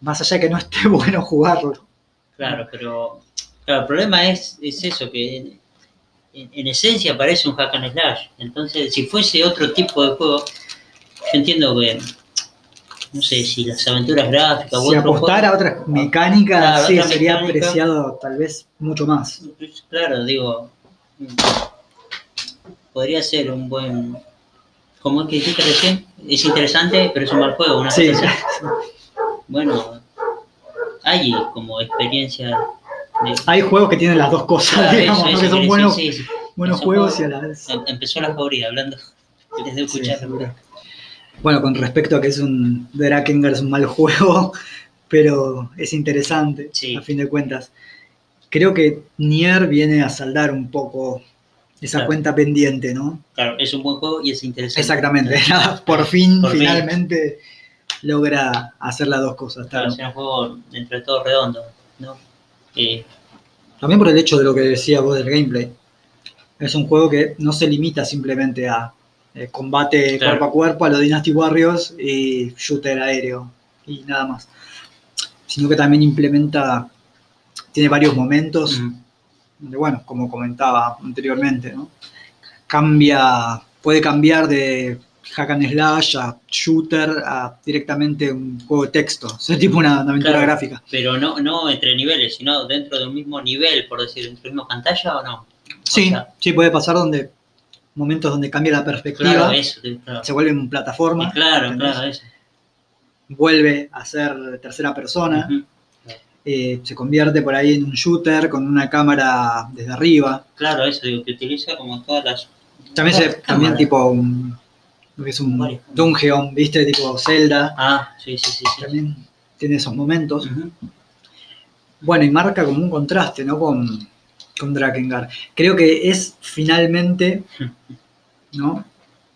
más allá de que no esté [LAUGHS] bueno jugarlo. claro, pero claro, el problema es, es eso, que en, en- en esencia parece un hack and slash. Entonces, si fuese otro tipo de juego, yo entiendo que no sé si las aventuras gráficas o Si otro apostara a otras mecánicas, Claro, sí, otra sería mecánica. apreciado tal vez mucho más. claro, digo, podría ser un buen, como es que dijiste recién, es interesante, pero es un mal juego, una Sí. Bueno, hay como experiencia hay juegos que tienen las dos cosas, Claro, digamos, eso, ¿no? eso que son buenos, sí, sí. buenos juegos y a la vez. Em- Empezó la jauría hablando desde Sí, escuchar. seguro. Bueno, con respecto a que es un Drakengard es un mal [LAUGHS] juego, pero es interesante, Sí. a fin de cuentas. Creo que Nier viene a saldar un poco esa Claro. cuenta pendiente, ¿no? Claro, es un buen juego y es interesante. Exactamente. [LAUGHS] Por fin, Por fin. finalmente, logra hacer las dos cosas. Claro, claro. es un juego dentro de todo redondo, ¿no? Eh, También por el hecho de lo que decía vos del gameplay. Es un juego que no se limita simplemente a eh, combate Claro. cuerpo a cuerpo, a los Dynasty Warriors y shooter aéreo y nada más. Sino que también implementa, tiene varios momentos, mm, donde, bueno, como comentaba anteriormente, ¿no? Cambia, puede cambiar de hack and slash a shooter a directamente un juego de texto. O sea, tipo una, una aventura Claro. gráfica. pero no, no entre niveles, sino dentro de un mismo nivel, por decir, dentro de la misma pantalla o no. Sí, sea- sí, puede pasar donde momentos donde cambia la perspectiva, Claro, eso, claro. se vuelve en plataforma, Claro, ¿entendés? claro, eso. vuelve a ser tercera persona, eh, se convierte por ahí en un shooter con una cámara desde arriba. Claro, eso, digo, que utiliza como todas las. También, todas se, las también cámaras. tipo un, lo que es un Varios. dungeon, ¿viste? Tipo Zelda, Ah, sí, sí, sí. sí. también tiene esos momentos. Bueno, y marca como un contraste, ¿no? Con, con Drakengard. Creo que es finalmente, ¿no?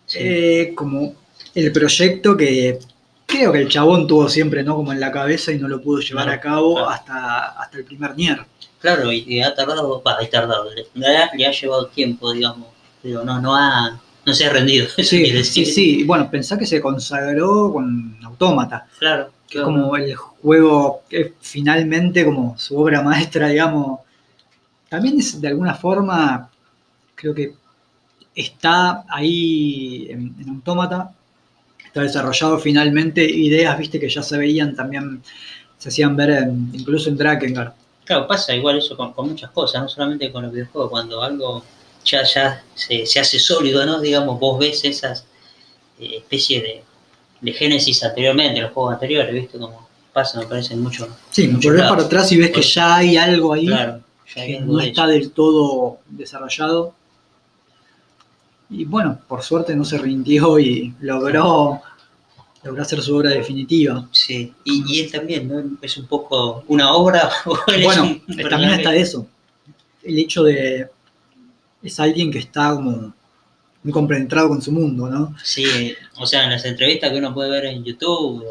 Sí. Eh, como el proyecto que creo que el chabón tuvo siempre, ¿no? Como en la cabeza y no lo pudo llevar Claro, a cabo claro. hasta, hasta el primer Nier. Claro, y, y ha tardado, va, ha tardado, le, le ha llevado tiempo, digamos, pero no, no ha, no se ha rendido. eso Sí, [LAUGHS] sí, decir. sí. Bueno, pensá que se consagró con Autómata, Claro, que es como el juego que es finalmente como su obra maestra, digamos. También es de alguna forma, creo que está ahí en, en Autómata, está desarrollado finalmente ideas, viste, que ya se veían también, se hacían ver en- incluso en Drakengard. Claro, pasa igual eso con, con muchas cosas, no solamente con los videojuegos, cuando algo ya, ya se, se hace sólido, ¿no? Digamos, vos ves esas eh, especies de, de génesis anteriormente, en los juegos anteriores, ¿viste? Como pasa, me parece, en mucho. Sí, en muchos volvés para atrás y ves que ya hay algo ahí Claro, ya hay que algo no de está del todo desarrollado. Y bueno, por suerte no se rindió y logró, logró hacer su obra definitiva. Sí, y, y él también, ¿no? Es un poco una obra. [LAUGHS] o Bueno, un también está eso. El hecho de. Es alguien que está como muy compenetrado con su mundo, ¿no? Sí, o sea, en las entrevistas que uno puede ver en YouTube,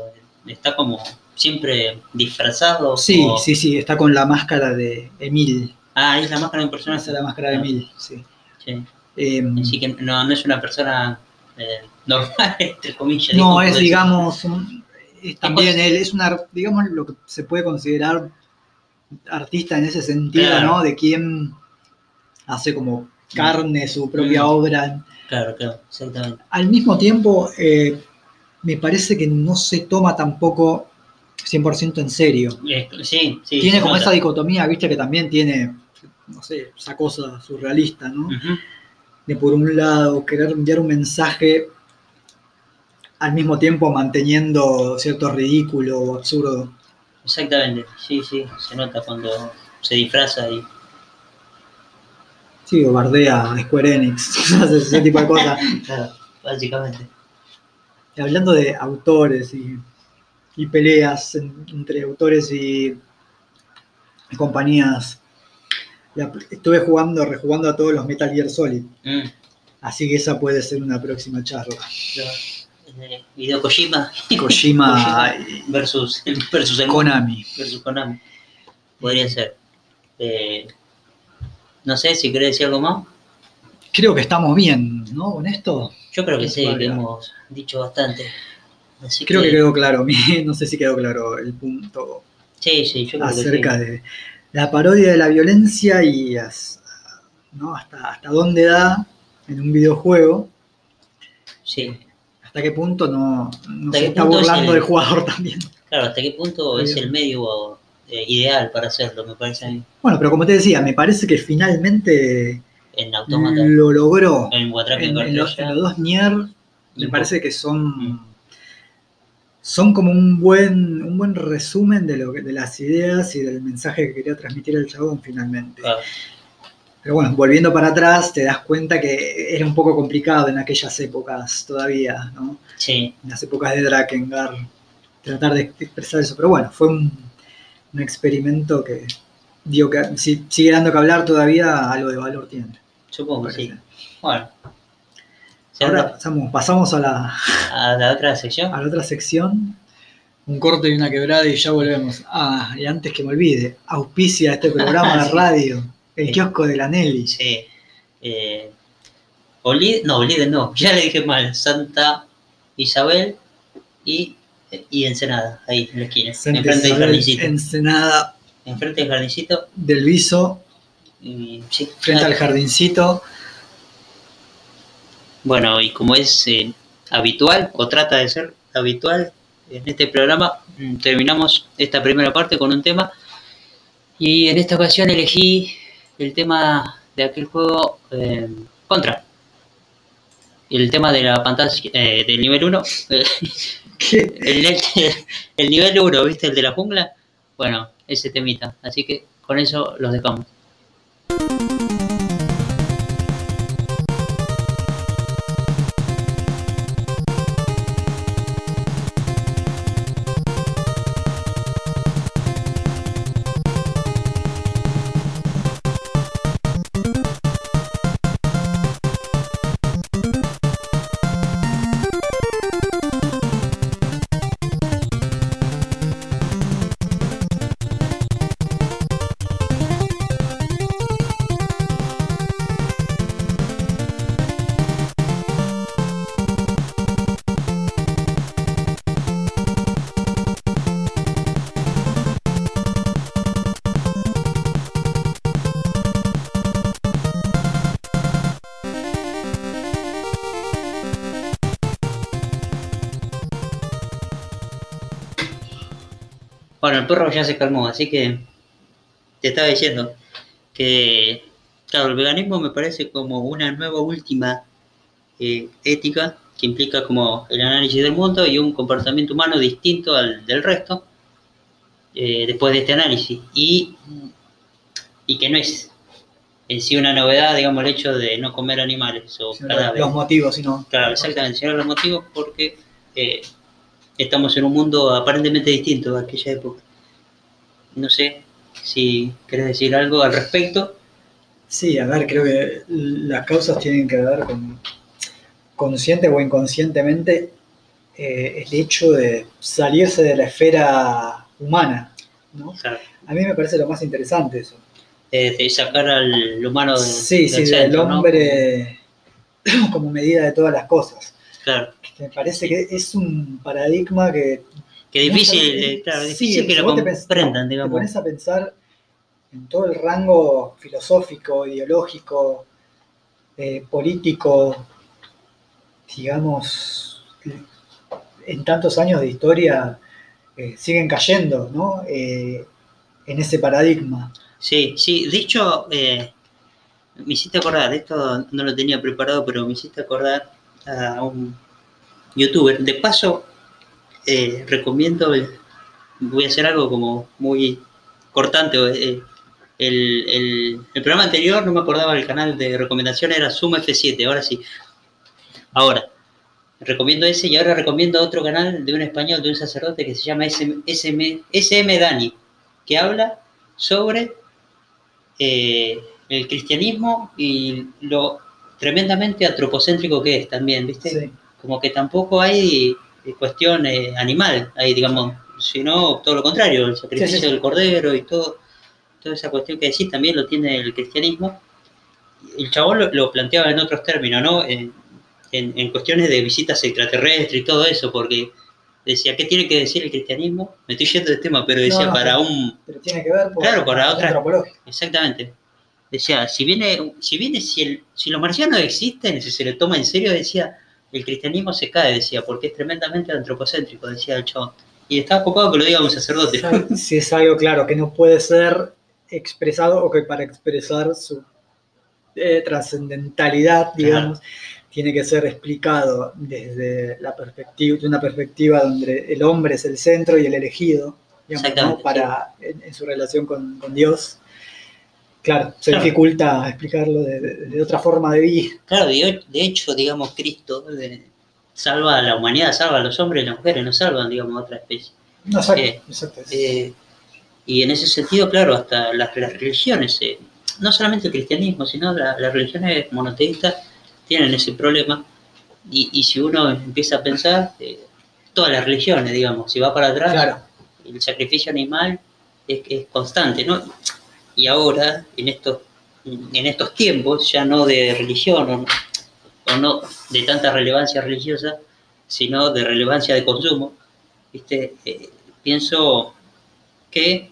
está como siempre disfrazado. Sí, o- sí, sí, está con la máscara de Emil. Ah, es la máscara de un personaje. es la máscara de. Emil, sí. Sí. Em, Así que no, no es una persona eh, normal, [LAUGHS] entre comillas. no, es, digamos, un- es también él, es una, digamos, lo que se puede considerar artista en ese sentido, Claro. ¿no? De quien hace como carne su propia Mm. obra. Claro, claro, exactamente. Al mismo tiempo, eh, me parece que no se toma tampoco 100% en serio. Sí, sí. tiene como nota. esa dicotomía, viste, que también tiene, no sé, esa cosa surrealista, ¿no? De por un lado querer enviar un mensaje al mismo tiempo manteniendo cierto ridículo o absurdo. Exactamente, sí, sí, se nota cuando se disfraza y. Sí, o bardea Square Enix, [LAUGHS] ese tipo de cosas. [LAUGHS] Claro, básicamente. Y hablando de autores y, y peleas en- entre autores y, y compañías, la- estuve jugando, rejugando a todos los Metal Gear Solid, Mm, así que esa puede ser una próxima charla. Hideo Kojima [LAUGHS] Kojima y versus, versus el Konami. versus Konami. Podría ser. Eh, no sé si querés decir algo más. Creo que estamos bien, ¿no? Con esto. Yo creo que sí, que hemos dicho bastante. Así Creo que quedó claro, [LAUGHS] no sé si quedó claro el punto Sí, sí, yo creo acerca que sí. de la parodia de la violencia y as- ¿no? hasta, hasta dónde da en un videojuego, Sí, hasta hasta qué punto no, no ¿Hasta se está punto es burlando el- del jugador [LAUGHS] también. Claro, ¿hasta qué punto es el medio eh, ideal para hacerlo? Me parece a mí. Bueno, pero como te decía, me parece que finalmente En Automata, lo logró. en En, en los, en los dos Nier me parece que Mm. son son como un buen un buen resumen de lo que- de las ideas y del mensaje que quería transmitir el chabón finalmente. Pero bueno, volviendo para atrás, te das cuenta que era un poco complicado en aquellas épocas todavía, ¿no? Sí, En las épocas de Drakengard, tratar de expresar eso. Pero bueno, fue un, un experimento que, digo, que si sigue dando que hablar todavía, algo de valor tiene. supongo que sí. Bueno. ¿Se Ahora pasamos, a la, a la otra sección? a la otra sección. Un corte y una quebrada y ya volvemos. Ah, y antes que me olvide, auspicia este programa [LAUGHS] de Sí. radio, el Sí. kiosco de la Nelly. Sí. Eh, Olid- no, Oliden no, [LAUGHS] ya le dije mal. Santa Isabel y, y Ensenada, ahí en la esquina. Santa enfrente del jardincito. Ensenada Enfrente del jardincito. del Viso, y- sí. frente Ah, al jardincito. Bueno, y como es eh, habitual, o trata de ser habitual, en este programa mm, terminamos esta primera parte con un tema. Y en esta ocasión elegí el tema de aquel juego eh, Contra. El tema de la pantalla eh, del nivel 1. [LAUGHS] El nivel 1, ¿viste? El de la jungla. Bueno, ese temita. Así que con eso los dejamos. Bueno, el perro ya se calmó, así que te estaba diciendo que, claro, el veganismo me parece como una nueva última eh, ética que implica como el análisis del mundo y un comportamiento humano distinto al del resto eh, después de este análisis. Y, y que no es en sí una novedad, digamos, el hecho de no comer animales o Sino cadáveres. Los motivos, sino. Claro, exactamente, sino los motivos porque eh, estamos en un mundo aparentemente distinto a aquella época. No sé si querés decir algo al respecto. Sí, a ver, creo que las causas tienen que ver con consciente o inconscientemente eh, el hecho de salirse de la esfera humana. ¿no? A mí me parece lo más interesante eso. de, de sacar al humano del, Sí, sí, del del centro, ¿no? hombre como medida de todas las cosas. Claro, Me parece que es un paradigma que... que difícil, eh, claro, sí, difícil que lo comprendan, Te pones a pensar en todo el rango filosófico, ideológico, eh, político, digamos, en tantos años de historia eh, siguen cayendo, ¿no? Eh, en ese paradigma. Sí, sí, de hecho, me hiciste acordar, esto no lo tenía preparado, pero me hiciste acordar a un youtuber. De paso, eh, recomiendo, el- voy a hacer algo como muy cortante. eh, el, el- el programa anterior no me acordaba del canal de recomendación, era Zoom F7, ahora sí. Ahora, recomiendo ese y ahora recomiendo otro canal de un español, de un sacerdote que se llama SM, SM, SM Dani, que habla sobre eh, el cristianismo y lo tremendamente antropocéntrico que es también, ¿viste? Sí. Como que tampoco hay eh, cuestión eh, animal, hay, digamos, sino todo lo contrario, el sacrificio Sí, sí, del cordero y todo, toda esa cuestión que decís también lo tiene el cristianismo. El chabón lo, lo planteaba en otros términos, ¿no? En, en- en cuestiones de visitas extraterrestres y todo eso, porque decía, ¿qué tiene que decir el cristianismo? Me estoy yendo de tema, pero decía, No, no, para pero- un Pero tiene que ver Claro, la otra-. Exactamente. Decía, si viene, si viene, si, el- si los marcianos existen, si se le toma en serio, decía, el cristianismo se cae, decía, porque es tremendamente antropocéntrico, decía el chabón. Y estaba ocupado que lo diga un sacerdote. Si es algo claro que no puede ser expresado o que para expresar su eh, trascendentalidad, digamos, tiene que ser explicado desde la perspectiva, de una perspectiva donde el hombre es el centro y el elegido, digamos, ¿no? para, en, su relación con, con Dios. Claro, se Claro. dificulta explicarlo de, de- de otra forma de vida. Claro, de, de hecho, digamos, Cristo salva a la humanidad, salva a los hombres y las mujeres, no salvan, digamos, a otra especie. No, exacto, Eh, exacto. Eh, y en ese sentido, claro, hasta las, las religiones, eh, no solamente el cristianismo, sino la- las religiones monoteístas tienen ese problema. Y, y si uno empieza a pensar, eh, todas las religiones, digamos, si va para atrás, claro, el sacrificio animal es, es constante, ¿no? Y ahora, en estos, en estos tiempos, ya no de religión o, o no de tanta relevancia religiosa, sino de relevancia de consumo, ¿viste? Eh, pienso que eh,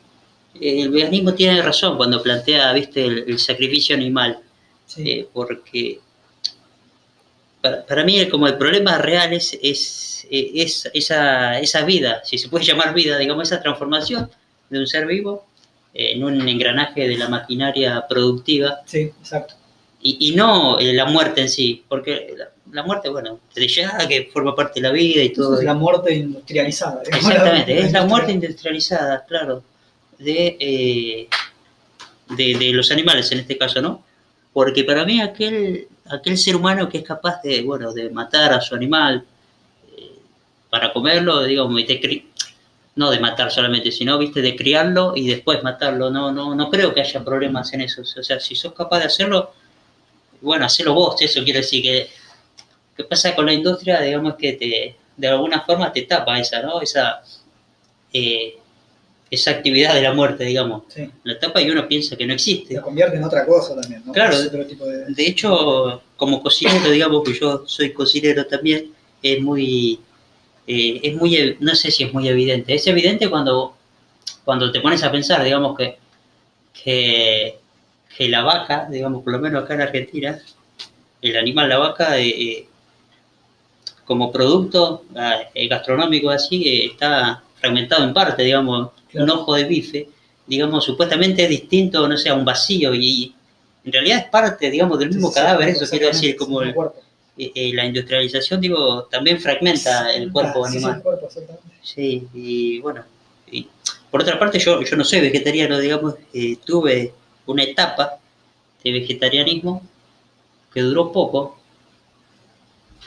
el veganismo tiene razón cuando plantea, ¿viste? El, el sacrificio animal, sí. eh, porque para, para mí como el problema real es, es, es esa, esa vida, si se puede llamar vida, digamos, esa transformación de un ser vivo en un engranaje de la maquinaria productiva sí, exacto. y, y no eh, la muerte en sí, porque la, la muerte, bueno, desde ya que forma parte de la vida y todo. Es la muerte industrializada. Exactamente, es la muerte industrializada, claro, de, eh, de, de los animales en este caso, ¿no? Porque para mí aquel, aquel ser humano que es capaz de, bueno, de matar a su animal eh, para comerlo, digamos, y cri- no de matar solamente, sino, viste, de criarlo y después matarlo, no, no, no creo que haya problemas en eso. O sea, si sos capaz de hacerlo, bueno, hacelo vos, eso quiero decir que, ¿qué pasa con la industria? Digamos que te, de alguna forma te tapa esa, ¿no? Esa, eh, esa actividad de la muerte, digamos. Sí, La tapa y uno piensa que no existe. la convierte en otra cosa también, ¿no? Claro. Es otro tipo de... De hecho, como cocinero, digamos que yo soy cocinero también, es muy, eh, es muy, no sé si es muy evidente. Es evidente cuando, cuando te pones a pensar, digamos que, que, que la vaca, digamos, por lo menos acá en Argentina, el animal, la vaca, eh, eh, como producto ah, eh, gastronómico así, está fragmentado en parte, digamos, Claro. un ojo de bife, digamos, supuestamente es distinto, no sé, a un vacío y en realidad es parte, digamos, del mismo Sí, cadáver, eso quiero decir, como el- el cuerpo. Eh, eh, la industrialización, digo, también fragmenta el cuerpo sí, animal. el cuerpo, exactamente. Sí, y bueno, y por otra parte yo, yo no soy vegetariano, digamos, eh, tuve una etapa de vegetarianismo que duró poco,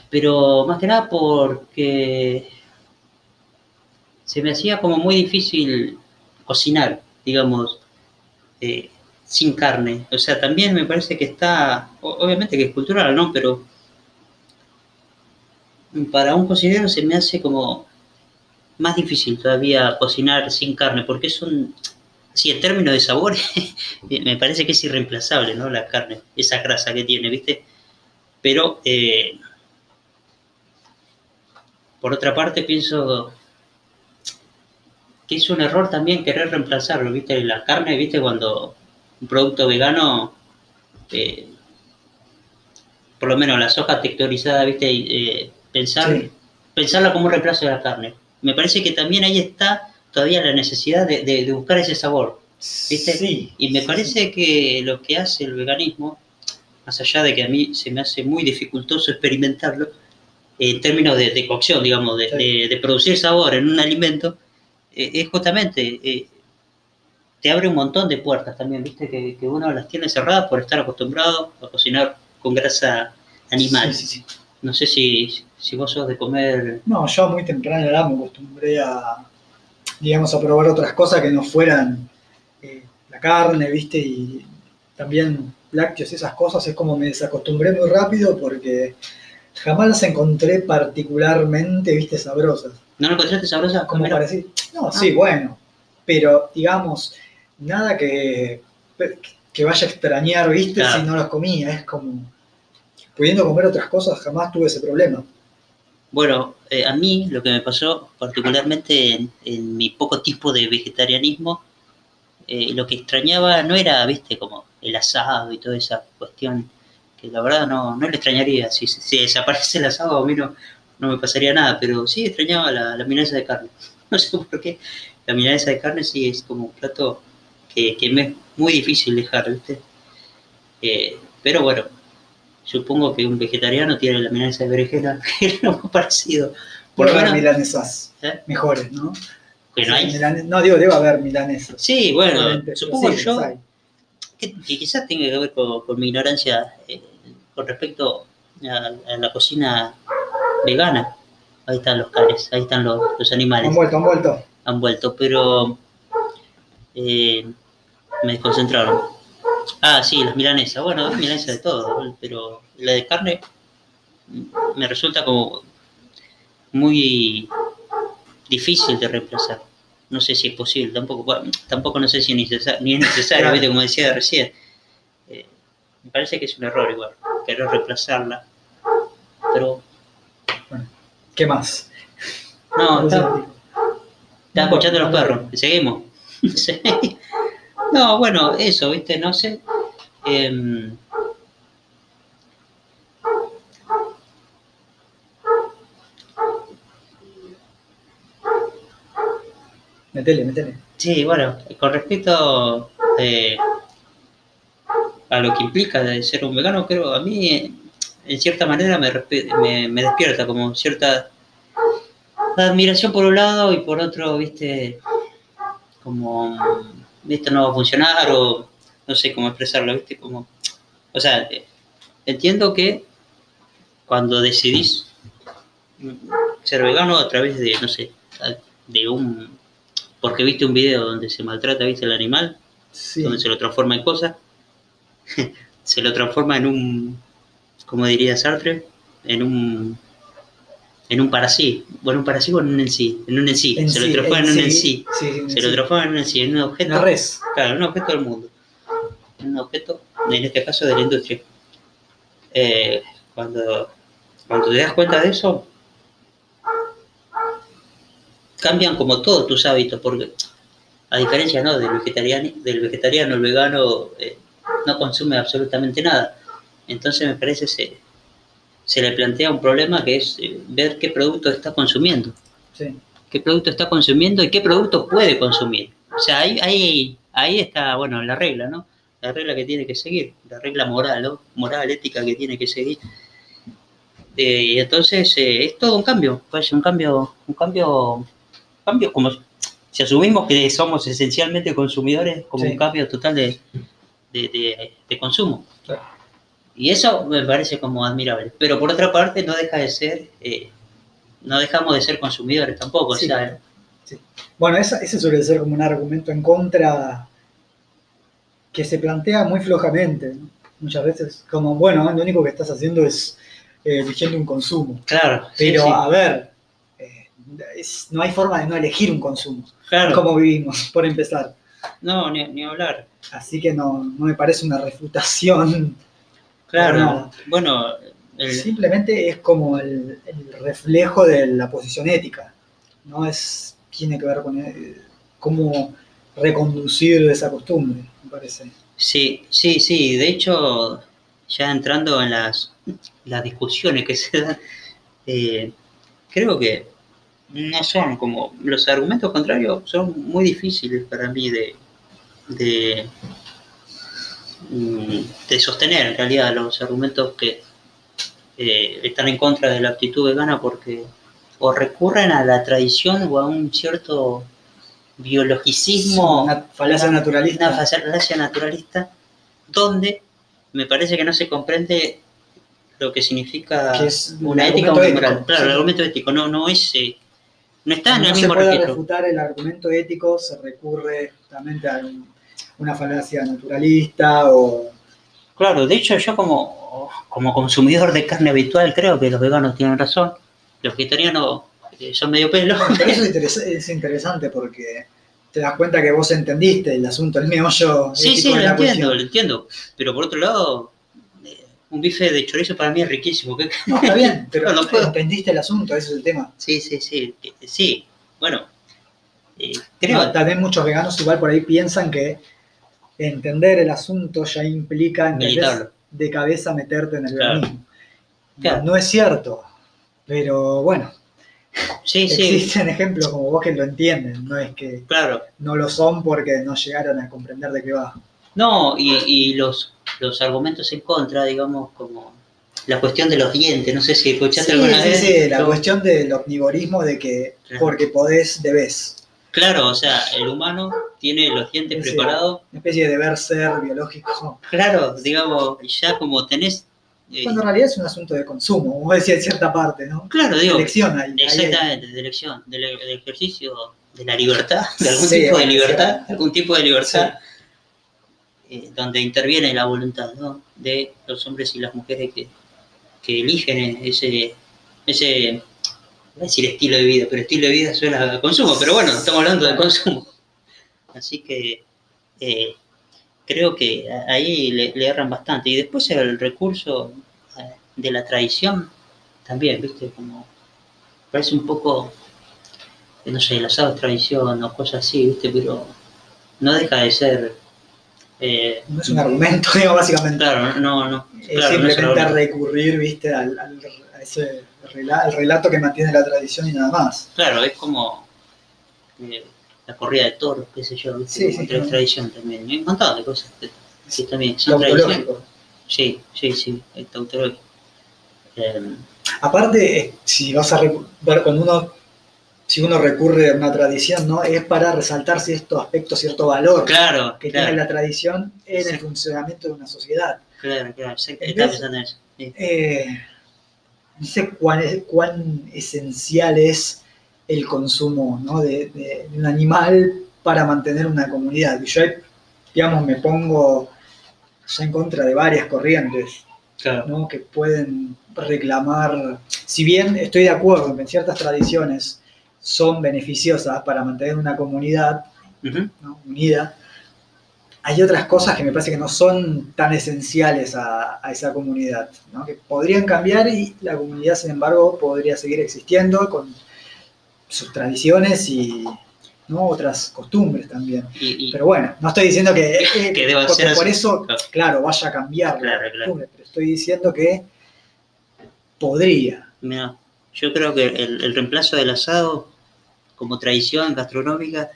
pero más que nada porque se me hacía como muy difícil cocinar, digamos, eh, sin carne. O sea, también me parece que está, obviamente que es cultural, ¿no? Pero para un cocinero se me hace como más difícil todavía cocinar sin carne, porque es un, sí, en términos de sabor, [LAUGHS] me parece que es irreemplazable, ¿no? La carne, esa grasa que tiene, ¿viste? Pero, eh, por otra parte, pienso que es un error también querer reemplazarlo, ¿viste? La carne, ¿viste? Cuando un producto vegano, eh, por lo menos la soja texturizada, ¿viste? Eh, pensar, Sí. pensarla como un reemplazo de la carne. Me parece que también ahí está todavía la necesidad de, de- de buscar ese sabor. ¿Viste? Sí. Y me sí, parece que lo que hace el veganismo, más allá de que a mí se me hace muy dificultoso experimentarlo, en términos de, de cocción, digamos, de, Sí. de- de producir sabor en un alimento, eh, es justamente, eh, te abre un montón de puertas también, ¿viste? Que, que uno las tiene cerradas por estar acostumbrado a cocinar con grasa animal. Sí, sí, sí. No sé si, si vos sos de comer... No, yo a muy temprana edad me acostumbré a, digamos, a probar otras cosas que no fueran eh, la carne, ¿viste? Y también lácteos y esas cosas, es como me desacostumbré muy rápido porque jamás las encontré particularmente, ¿viste? Sabrosas. ¿No lo encontraste sabrosa? Como decir, no, sí, bueno, pero digamos, nada que, que vaya a extrañar, ¿viste? Claro. Si no las comía, es como, pudiendo comer otras cosas, jamás tuve ese problema. Bueno, eh, a mí lo que me pasó particularmente en, mi poco tipo de vegetarianismo, eh, lo que extrañaba no era, viste, como el asado y toda esa cuestión que la verdad no, no le extrañaría. Si, si desaparece el asado, a mí no, no me pasaría nada, pero sí extrañaba la, la de carne. [LAUGHS] No sé por qué. La milanesa de carne sí es como un plato que, que me es muy difícil dejar, ¿viste? Eh, pero bueno, supongo que un vegetariano tiene la milanesa de berenjena, [LAUGHS] que es lo más parecido. Por lo haber menos, milanesas ¿eh? mejores, ¿no? que no hay. Milane- No, digo, debe haber milanesas. Sí, bueno, supongo sí, yo que, que quizás tenga que ver con, con mi ignorancia eh, con respecto a, a la cocina vegana. Ahí están los canes, ahí están los, los animales. Han vuelto, han vuelto. han vuelto, pero eh, me desconcentraron. Ah, sí, las milanesas. Bueno, hay milanesas de todo, pero la de carne me resulta como muy difícil de reemplazar. No sé si es posible, tampoco, bueno, tampoco no sé si es necesa- ni es necesario, Claro. ¿viste? como decía recién. Eh, me parece que es un error igual, querer reemplazarla. Pero, ¿Qué más? no, está, Están escuchando los perros. Seguimos. [LAUGHS] No, bueno, eso, ¿viste? No sé. Em, Metele, metele. sí, bueno, con respecto eh, a lo que implica de ser un vegano, creo, a mí, eh, en cierta manera, me, me despierta como cierta admiración por un lado y por otro, ¿viste? Como, ¿viste? No va a funcionar o no sé cómo expresarlo, ¿viste? Como, o sea, eh, entiendo que cuando decidís ser vegano a través de, no sé, de un... Porque viste un video donde se maltrata, viste, el animal, Sí. donde se lo transforma en cosas, [LAUGHS] se lo transforma en un, como diría Sartre, en un en un para sí, bueno, un para sí o en un en sí, en un en sí, En se sí, lo transforma en un en sí, Sí, sí, en se lo transforma en un en sí, en un objeto, Una res. claro, un objeto del mundo, un objeto, en este caso de la industria. Eh, cuando, cuando te das cuenta de eso, cambian como todos tus hábitos, porque a diferencia ¿no? del, vegetariano, del vegetariano, el vegano eh, no consume absolutamente nada. Entonces me parece se, se le plantea un problema que es eh, ver qué producto está consumiendo, Sí. qué producto está consumiendo y qué producto puede consumir. O sea, ahí, ahí, ahí está, bueno, la regla, ¿no? La regla que tiene que seguir, la regla moral, ¿no? Moral, ética que tiene que seguir. Eh, y entonces eh, es todo un cambio, pues un cambio, un cambio, cambio como si asumimos que somos esencialmente consumidores, como Sí. un cambio total de, de, de- de consumo. Claro. Y eso me parece como admirable. Pero por otra parte no deja de ser, eh, no dejamos de ser consumidores tampoco. Sí. O sea, Bueno, ese suele ser como un argumento en contra que se plantea muy flojamente, ¿no? muchas veces, como, bueno, lo único que estás haciendo es eh, eligiendo un consumo. claro, Pero, sí, a ver, eh, es- no hay forma de no elegir un consumo, claro. como vivimos, [LAUGHS] por empezar. No, ni, ni hablar. Así que no, no me parece una refutación. Claro. No. Bueno, el- Simplemente es como el, el reflejo de la posición ética. No es tiene que ver con eh, cómo reconducir esa costumbre, me parece. Sí, sí, sí. De hecho, ya entrando en las, las discusiones que se dan, eh, creo que no son como los argumentos contrarios son muy difíciles para mí de, de, de sostener en realidad los argumentos que eh, están en contra de la actitud vegana porque o recurren a la tradición o a un cierto biologicismo Una falacia naturalista. una falacia naturalista donde me parece que no se comprende lo que significa Que es una ética o ético, moral. Claro, sí. el argumento ético no, no es eh, no está en no el se mismo puede registro. refutar el argumento ético, se recurre justamente a un- una falacia naturalista o... Claro, de hecho yo como, como consumidor de carne habitual creo que los veganos tienen razón, los vegetarianos eh, son medio pelo. Pero eso es, [LAUGHS] interes- es interesante porque te das cuenta que vos entendiste el asunto, el meollo Sí, sí, lo entiendo, cuestión. lo entiendo. Pero por otro lado, eh, un bife de chorizo para mí es riquísimo. ¿qué- No, está bien, [LAUGHS] pero No, no entendiste el asunto, ese es el tema. Sí, sí, sí, eh, sí. Bueno, creo, No, también muchos veganos igual por ahí piensan que entender el asunto ya implica de cabeza meterte en el Claro. veganismo. Claro. No es cierto, pero bueno, Sí, sí, existen ejemplos como vos que lo entienden, no es que claro. no lo son porque no llegaron a comprender de qué va. No, y, y los, los argumentos en contra, digamos, como la cuestión de los dientes, no sé si escuchaste Sí, alguna sí, vez. sí, la cuestión del omnivorismo de que porque podés, debés. Claro, o sea, el humano tiene los dientes preparados. Una especie de deber ser biológico. Claro, digamos, ya como tenés. eh, Cuando en realidad es un asunto de consumo, como decía en cierta parte, ¿no? claro, digo, Elección ahí. exactamente, de elección, del, del ejercicio de la libertad, de algún Sí, tipo de libertad, sí. algún tipo de libertad, eh, donde interviene la voluntad ¿no? de los hombres y las mujeres que, que eligen ese, ese, voy a decir estilo de vida, pero estilo de vida suena a consumo, pero bueno, estamos hablando de consumo. Así que eh, creo que ahí le, le erran bastante. Y después el recurso eh, de la tradición también, ¿viste? Como parece un poco, eh, no sé, el asado es tradición o cosas así, ¿viste? Pero no deja de ser... eh, No es un argumento, [LAUGHS] digo, básicamente. Claro, no, no. es claro, no es simplemente recurrir, viste, al, al- a ese al relato que mantiene la tradición y nada más. Claro, es como eh, la corrida de toros, qué sé yo, ¿viste? Sí, claro. tradición también. Hay un montón de cosas que, que también son tradiciones. Sí, sí, sí, es tautológico. Eh, Aparte, eh, si vas a ver cuando uno, si uno recurre a una tradición, ¿no? Es para resaltar cierto aspecto, cierto valor claro, que claro, tiene la tradición en Sí. el funcionamiento de una sociedad. claro, claro, sí, estaba pensando en eso. sí. Eh, no sé cuán, es- cuán esencial es el consumo ¿no? de, de- de un animal para mantener una comunidad. Y yo, digamos, me pongo ya en contra de varias corrientes Claro, ¿no? que pueden reclamar, si bien estoy de acuerdo en que ciertas tradiciones son beneficiosas para mantener una comunidad unida, hay otras cosas que me parece que no son tan esenciales a, a esa comunidad, ¿no? que podrían cambiar y la comunidad, sin embargo, podría seguir existiendo con sus tradiciones y ¿no? otras costumbres también. Y, y- Pero bueno, no estoy diciendo que, eh, [LAUGHS] Que deba ser por eso, Claro. claro, vaya a cambiar Claro, la claro. costumbre, pero estoy diciendo que podría. mira, yo creo que el, el reemplazo del asado como tradición gastronómica,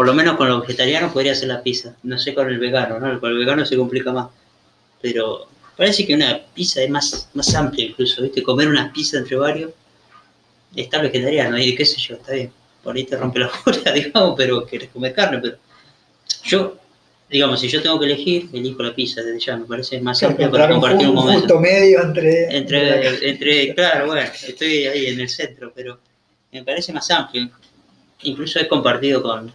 por lo menos con los vegetarianos podría ser la pizza. No sé con el vegano, ¿no? Con el vegano se complica más. Pero parece que una pizza es más, más amplia incluso, ¿viste? Comer una pizza entre varios. Está vegetariano y qué sé yo, está bien. Por ahí te rompe la bola, [LAUGHS] digamos, pero querés comer carne. Pero yo, digamos, si yo tengo que elegir, elijo la pizza desde ya. Me parece más amplia para compartir un un momento. justo medio entre, Entre, entre, claro, bueno, estoy ahí en el centro, pero me parece más amplio. Incluso he compartido con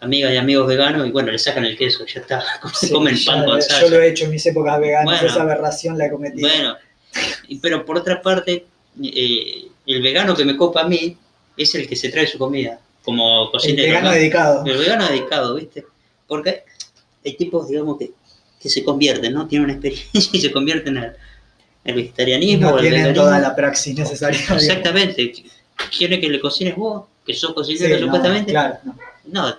amigas y amigos veganos y bueno, le sacan el queso, ya está, [LAUGHS] Sí, comen pan con Yo lo he hecho en mis épocas veganas, Bueno. esa aberración la he cometido. Bueno, pero por otra parte, eh, el vegano que me copa a mí es el que se trae su comida, como el cocinero. vegano ¿no? dedicado. El vegano dedicado, ¿viste? Porque hay tipos, digamos, que, que se convierten, ¿no? Tienen una experiencia y se convierten al, al vegetarianismo o No al tienen veganismo. toda la praxis necesaria. Exactamente. Quiere que le cocines vos, que sos Sí, cocinero no, supuestamente. claro, no. No,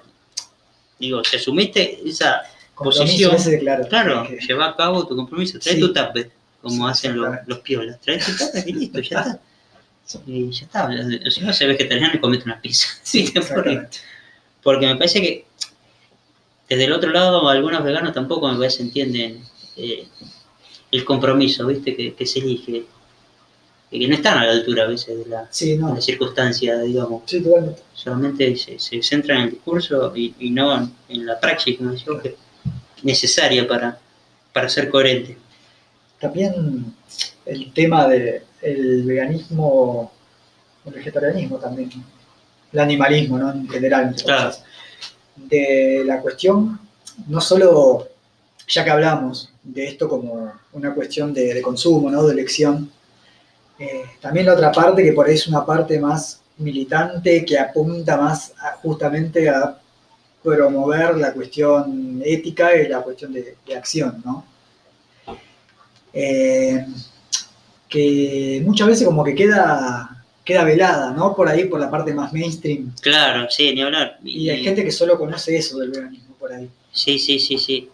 digo, si asumiste esa, Compromiso Posición. ese, claro. claro, que- lleva a cabo tu compromiso, trae Sí. tu tape, como Sí, hacen los, los piolas, trae tu tape y listo, ya está. [LAUGHS] Y ya está, si no se vegetariano y comete una pizza. Sí, porque, me parece que desde el otro lado algunos veganos tampoco me parece entienden eh, el compromiso, viste, que, que se elige, y que no están a la altura a veces de la, Sí, de no. la circunstancia, digamos. Sí, totalmente. solamente se, se centra en el discurso y, y no en, la praxis, como decía, que necesaria para, para ser coherente. También el tema del veganismo, el vegetarianismo también, el animalismo, ¿no? En general, Claro. cosas. De la cuestión, no solo, ya que hablamos de esto como una cuestión de, de consumo, ¿no? De elección, eh, también la otra parte que por ahí es una parte más militante, que apunta más a- justamente a promover la cuestión ética y la cuestión de, de acción, ¿no? Eh, que muchas veces como que queda, queda velada, ¿no? Por ahí, por la parte más mainstream. Claro, sí, ni hablar. Y hay gente que solo conoce eso del veganismo por ahí. Sí, sí, sí, sí.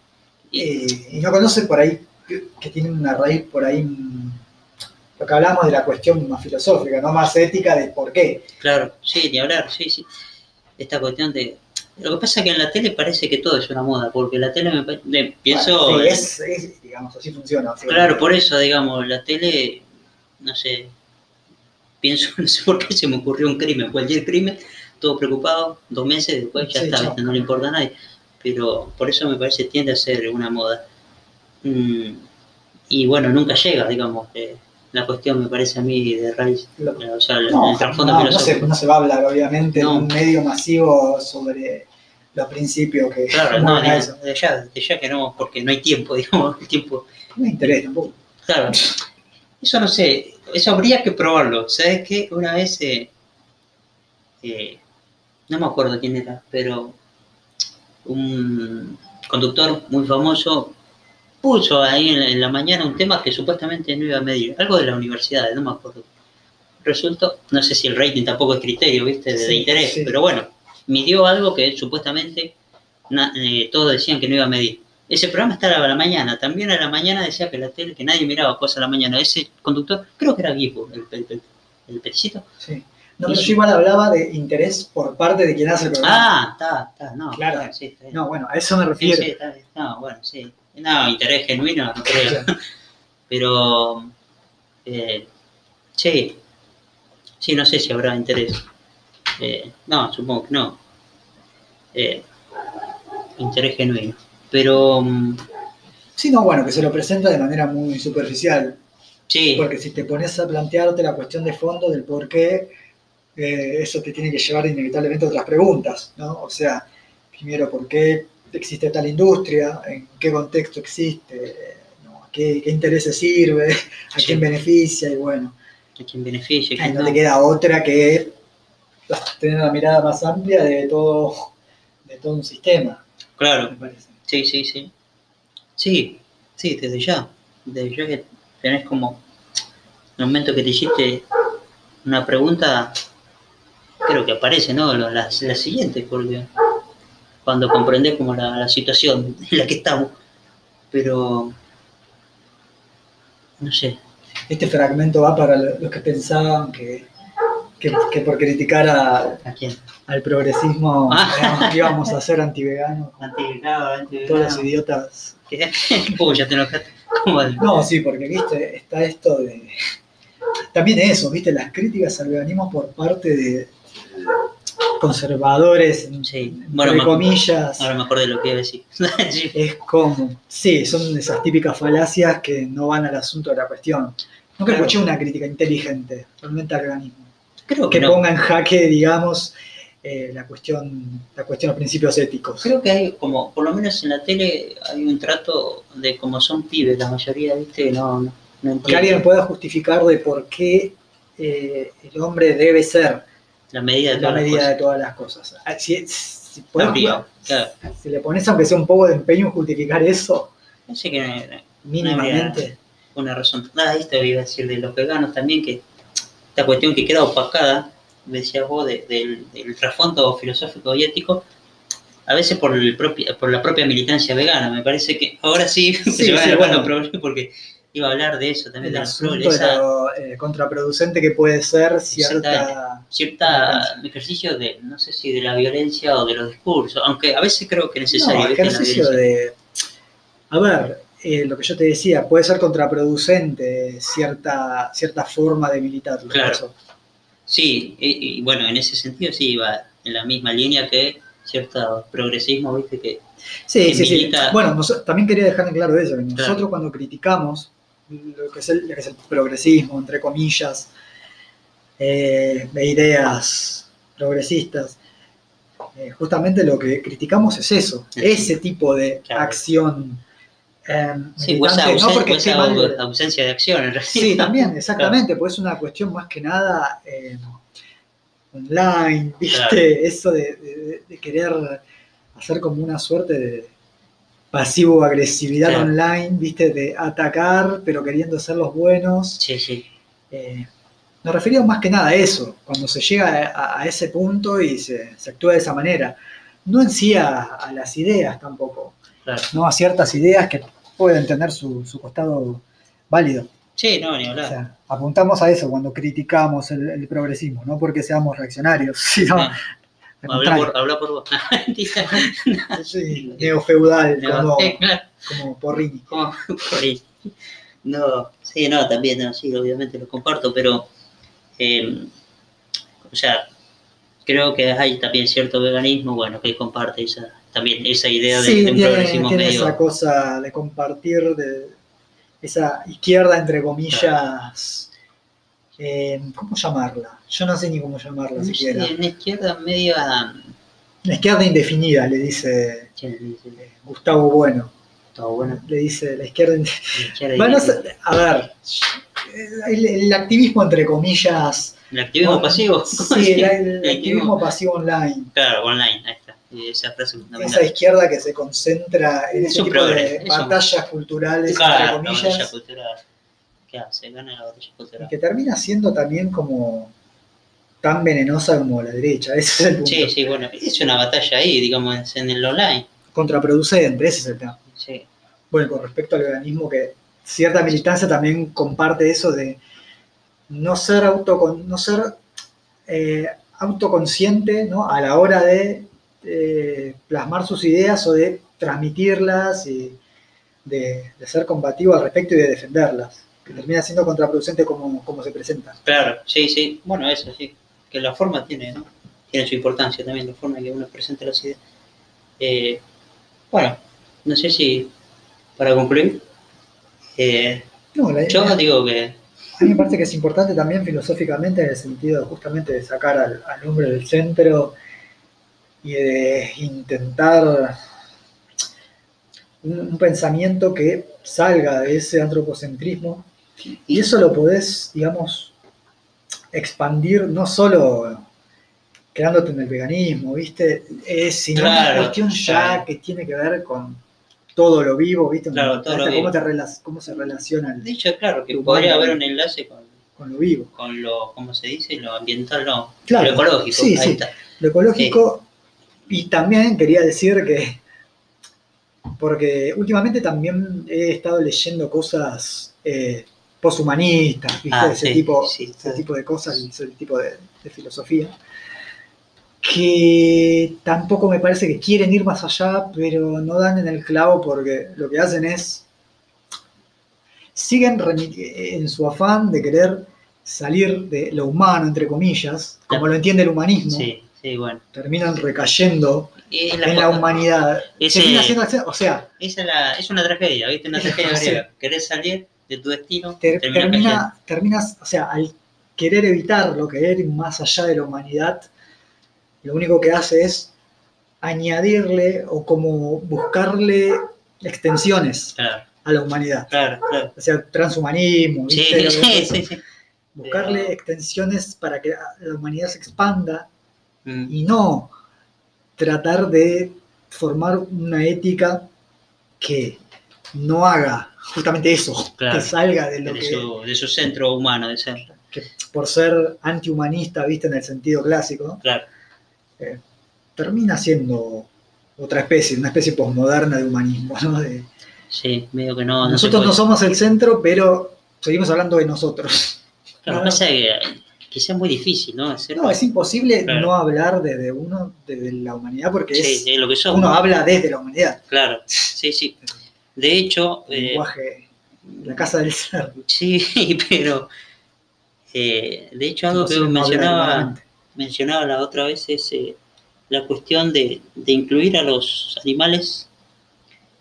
Y- Eh, y no conoce por ahí que, que tienen una raíz por ahí, lo que hablamos de la cuestión más filosófica, no más ética de por qué. Claro, sí, ni hablar, sí, sí. Esta cuestión de... Lo que pasa es que en la tele parece que todo es una moda, porque la tele me de- pienso... Bueno, sí, es, es, digamos, así funciona. así Claro, por eso, digamos, la tele, no sé, pienso, [LAUGHS] no sé por qué se me ocurrió un crimen, cualquier crimen, todo preocupado, dos meses después ya Sí, está, no le importa a nadie. Pero por eso me parece tiende a ser una moda. Mm, y bueno, nunca llega, digamos, eh, la cuestión me parece a mí de raíz, Lo- o sea, el, No, el trasfondo no, no se, no se va a hablar, obviamente, No. en un medio masivo sobre los principios que Claro, no, eso. de ya, de ya que no, porque no hay tiempo, [LAUGHS] digamos, el tiempo No me interesa tampoco. Claro. Eso no sé, eso habría que probarlo. ¿Sabes qué? Una vez, eh, eh, no me acuerdo quién era, pero un conductor muy famoso puso ahí en la, en la mañana un tema que supuestamente no iba a medir, algo de la universidad, no me acuerdo. Resultó, no sé si el rating tampoco es criterio, ¿viste? De, de Sí, interés, sí. pero bueno, midió algo que supuestamente na- eh, todos decían que no iba a medir. Ese programa estaba a la mañana, también a la mañana decía que la tele, que nadie miraba cosas a la mañana. Ese conductor, creo que era Guipo, el, el, el, el peticito. Sí. No, pero yo igual hablaba de interés por parte de quien hace el programa. Ah, está, está, no. Claro. está, sí, está. No, bueno, a eso me Sí, refiero. sí, está bien. No, bueno, sí. No, interés genuino, no creo. [LAUGHS] Pero, eh, sí. Sí, no sé si habrá interés. Eh, no, supongo que no. Eh, interés genuino. Pero, mm, Sí, no, bueno, que se lo presenta de manera muy superficial. sí, Porque si te pones a plantearte la cuestión de fondo del por qué, eso te tiene que llevar inevitablemente a otras preguntas, ¿no? O sea, primero, ¿por qué existe tal industria? ¿En qué contexto existe? ¿No? ¿A qué, qué intereses sirve? ¿A quién beneficia? Y bueno, a quien beneficia, ahí quién no no. te queda otra que tener la mirada más amplia de todo, de todo un sistema, Claro, me parece. Sí, sí, sí. Sí, sí, desde ya. Desde ya que tenés como, en el momento que te hiciste una pregunta, creo que aparece, ¿no? La, la- la siguiente, porque cuando comprendés como la, la situación en la que estamos. Pero, no sé, Este fragmento va para lo- los que pensaban que, que, que por criticar a- ¿a quién? al progresismo Ah. digamos, íbamos a ser antiveganos. [LAUGHS] Antivegano, antivegano. Todos los idiotas. ¿Qué? [LAUGHS] Uy, ya te enojaste. ¿Cómo? No, sí, porque viste, está esto de. También eso, viste, las críticas al veganismo por parte de conservadores, Sí, entre bueno, comillas. ahora me acordé de lo que decir. [LAUGHS] Sí. Es como, sí, son esas típicas falacias que no van al asunto de la cuestión. Nunca Claro. escuché una crítica inteligente realmente al veganismo. Creo que Que no. ponga en jaque, digamos, eh, la cuestión, la cuestión de los principios éticos. Creo que hay como, por lo menos en la tele, hay un trato de como son pibes, la mayoría, viste, no, no, no Que alguien pueda justificar de por qué eh, el hombre debe ser la medida de la todas las medida de cosas. todas las cosas. Ah, Si, si obligado, claro. si le pones aunque sea un poco de empeño en justificar eso, Pensé que no mínimamente. una razón. Ah, esto iba a decir de los veganos también, que esta cuestión que queda opacada, decías vos, de- del, del trasfondo filosófico y ético, a veces por, el propio, por la propia militancia vegana. Me parece que ahora sí, [LAUGHS] Sí, se va sí, a bueno. porque iba a hablar de eso también, el de la asunto de progresa. lo eh, contraproducente que puede ser cierta... cierta ejercicio de, no sé si de la violencia o de los discursos, aunque a veces creo que es necesario. No, ejercicio de... A ver, eh, lo que yo te decía, puede ser contraproducente cierta, cierta forma de militar. Claro. Sí, y, y bueno, en ese sentido sí iba en la misma línea que cierto progresismo, viste, que Sí, que sí, sí. Bueno, nos- también quería dejar en claro eso, que nosotros Claro. cuando criticamos lo que, es el, lo que es el progresismo, entre comillas, eh, de ideas progresistas, eh, justamente lo que criticamos es eso, Sí. ese tipo de Claro. acción. eh, sí, o esa, militante, ausen- no porque esa mal- au- ausencia de acción en realidad. Sí, también, [LAUGHS] exactamente, pues es una cuestión más que nada eh, online, ¿viste? Claro. Eso de, de- de querer hacer como una suerte de pasivo-agresividad Claro. online, ¿viste? De atacar, pero queriendo ser los buenos. Sí, sí, Eh, nos referíamos más que nada a eso, cuando se llega a, a ese punto y se, se actúa de esa manera. No en sí a, a las ideas tampoco, claro. no a ciertas ideas que pueden tener su, su costado válido. Sí, no, ni O hablar. sea, apuntamos a eso cuando criticamos el, el progresismo, no porque seamos reaccionarios, [LAUGHS] sino Ah, habla, por, habla por vos. [LAUGHS] Sí, neofeudal, [LAUGHS] como, Eh, claro, como Porrini. como por ahí. No, sí, no, también, no, sí, obviamente lo comparto, pero, eh, o sea, creo que hay también cierto veganismo, bueno, que comparte esa, también esa idea de, Sí, de un tiene, progresismo tiene medio. esa cosa de compartir, de esa izquierda, entre comillas, eh, ¿cómo llamarla? Yo no sé ni cómo llamarla No sé, siquiera. una izquierda media. La izquierda indefinida, le dice eh, Gustavo Bueno. Está bueno. Le dice la izquierda. la izquierda Bueno, a ver, el, el activismo entre comillas. ¿El activismo bueno, pasivo? [LAUGHS] Sí, el, el [LAUGHS] El activismo pasivo online. Claro, online, ahí está. Esa frase. Esa izquierda que se concentra en Es ese tipo progre, de batallas culturales, Claro, entre la comillas. batalla cultural. ¿Qué hace? Gana la batalla y cultural. que termina siendo también como tan venenosa como la derecha. Ese es el punto. Sí, sí, bueno, es una batalla ahí, digamos, en el online. Contraproducente, ese es el tema. Sí, Bueno, con respecto al veganismo, que cierta militancia también comparte eso de no ser, autocon- no ser eh, autoconsciente ¿no? a la hora de eh, plasmar sus ideas o de transmitirlas y de, de ser combativo al respecto y de defenderlas, que termina siendo contraproducente como, como se presenta. claro, sí, sí. Bueno, eso sí. Que la forma tiene, ¿no? Tiene su importancia también, la forma en que uno presenta las ideas. Eh, bueno, no sé si para concluir, eh, No, la- yo digo que A mí me parece que es importante también filosóficamente en el sentido justamente de sacar al, al hombre del centro y de intentar un, un pensamiento que salga de ese antropocentrismo y eso lo podés, digamos, expandir no solo quedándote en el veganismo, ¿viste? Es, sino Claro, una cuestión ya claro. que tiene que ver con todo lo vivo, ¿viste? Claro, todo lo cómo, vivo. te cómo se relaciona el- De hecho, claro, que podría haber un enlace con, con lo vivo. con lo, ¿cómo se dice? Lo ambiental, no. Claro, Lo ecológico. sí, ahí sí. está. Lo ecológico, y también quería decir que, porque últimamente también he estado leyendo cosas eh, poshumanistas, ¿viste? Ah, ese, sí, tipo, sí, ese sí. tipo de cosas, ese tipo de, de filosofía, que tampoco me parece que quieren ir más allá, pero no dan en el clavo porque lo que hacen es, siguen en su afán de querer salir de lo humano, entre comillas, como lo entiende el humanismo, Sí, sí, bueno. terminan recayendo en la humanidad. Ese- acción- o sea, Esa la- es una tragedia, ¿viste? Una [LAUGHS] tragedia griega. Querés salir de tu destino, ter- termina termina, terminas, o sea, al querer evitarlo, querer ir más allá de la humanidad, lo único que hace es añadirle o como buscarle extensiones Claro, a la humanidad. claro, claro. O sea, transhumanismo, ¿viste? [LAUGHS] sí, sí, sí. buscarle extensiones para que la humanidad se expanda Mm, y no tratar de formar una ética que no haga justamente eso, [LAUGHS] Claro. que salga de lo de, que, su, de su centro humano, de ser. que por ser antihumanista, viste, en el sentido clásico, Claro, termina siendo otra especie, una especie posmoderna de humanismo, ¿no? De- sí, medio que no. no nosotros no puede. somos el centro, pero seguimos hablando de nosotros. Claro, no, pasa que quizá es muy difícil, ¿no? No, es imposible Claro. no hablar desde uno, desde la humanidad, porque sí, es, es lo que somos. uno habla desde la humanidad. Claro, sí, sí. De hecho, El eh, lenguaje, la casa del ser. sí, [LAUGHS] pero eh, de hecho algo que no mencionaba, mencionaba la otra vez es eh, la cuestión de, de incluir a los animales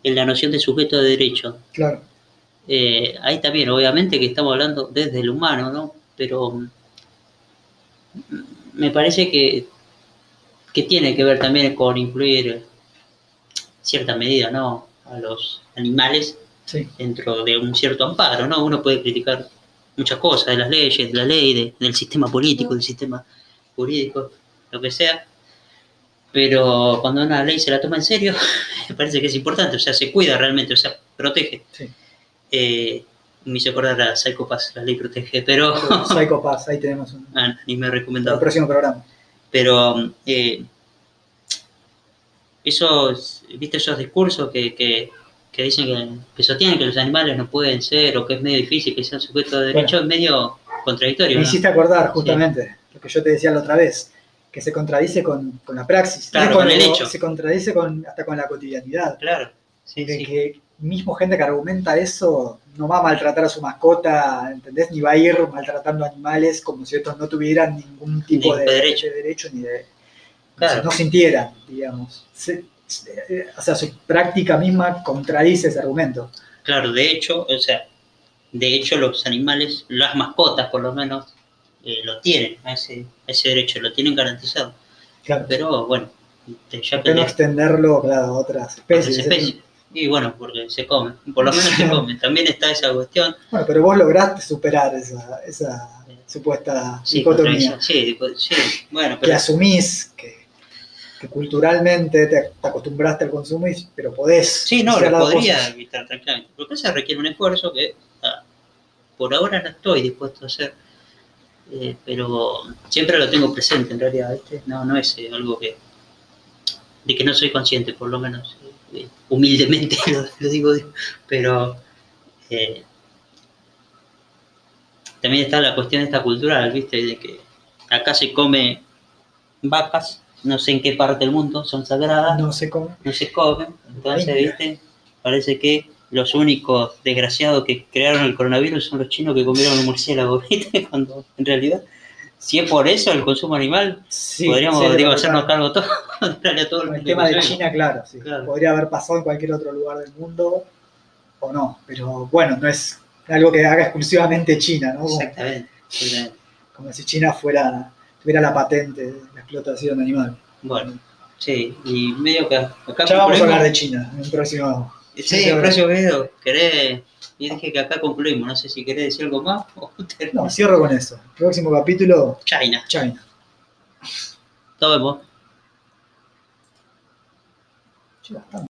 en la noción de sujeto de derecho. Claro. Eh, ahí también, obviamente que estamos hablando desde el humano, ¿no? Pero mm, me parece que, que tiene que ver también con incluir cierta medida, ¿no? A los animales Sí. dentro de un cierto amparo, ¿no? Uno puede criticar muchas cosas de las leyes, de la ley, de- del sistema político, del sistema jurídico, lo que sea, pero cuando una ley se la toma en serio, [LAUGHS] me parece que es importante, o sea, se cuida realmente, o sea, protege. Sí. Eh, me hizo acordar a Psycho Pass, la ley protege, pero Psycho Pass, ahí tenemos un [LAUGHS] ah, ni me he para el recomendado. próximo programa. Pero eh, esos, viste esos discursos que, que, que dicen que, que sostienen que los animales no pueden ser o que es medio difícil que sean sujetos de derecho, es medio contradictorio. Me ¿no? hiciste acordar justamente lo que yo te decía la otra vez, que se contradice con, con la praxis, Claro, con con el hecho. se contradice con, hasta con la cotidianidad. Claro, sí, de sí. que mismo gente que argumenta eso no va a maltratar a su mascota, ¿entendés? Ni va a ir maltratando animales como si estos no tuvieran ningún tipo de, de derecho. de derecho ni de... Claro. No sintieran, digamos. Se- o sea, su práctica misma contradice ese argumento. Claro, de hecho, o sea, de hecho los animales, las mascotas por lo menos, eh, lo tienen, ese, ese derecho, lo tienen garantizado. Claro. Pero bueno, este, ya ¿Por qué no que extenderlo claro, a otras especies? especies. Y bueno, porque se come, por lo [LAUGHS] menos se come. También está esa cuestión. Bueno, pero vos lograste superar esa, esa supuesta Sí, dicotomía. sí, sí, bueno, Que pero asumís que, que culturalmente te, te acostumbraste al consumo, y- pero podés. sí, no, lo podría evitar tranquilamente. Porque eso requiere un esfuerzo que ah, por ahora no estoy dispuesto a hacer. Eh, pero siempre lo tengo presente en realidad, ¿viste? No, no es eh, algo que de que no soy consciente, por lo menos eh, humildemente [LAUGHS] lo, lo digo, pero también está la cuestión esta cultural, ¿viste? De que acá se come vacas, no sé en qué parte del mundo, son sagradas, No sé cómo. no se comen, entonces. ¿viste? Parece que los únicos desgraciados que crearon el coronavirus son los chinos que comieron el murciélago, [LAUGHS] ¿viste? Cuando en realidad, si es por eso el consumo animal, Sí, podríamos sí, digo, hacernos cargo todo, [LAUGHS] a todo el el tema de China, claro, sí. Claro. Podría haber pasado en cualquier otro lugar del mundo o no. Pero bueno, no es algo que haga exclusivamente China, ¿no? Como, exactamente. como si China fuera tuviera la patente de la explotación animal. Bueno, sí, y medio que acá Ya vamos a hablar de China en un próximo. Sí, el próximo video, querés, y dije que acá concluimos, no sé si querés decir algo más o [LAUGHS] No, cierro con eso. Próximo capítulo, China. China. Nos vemos.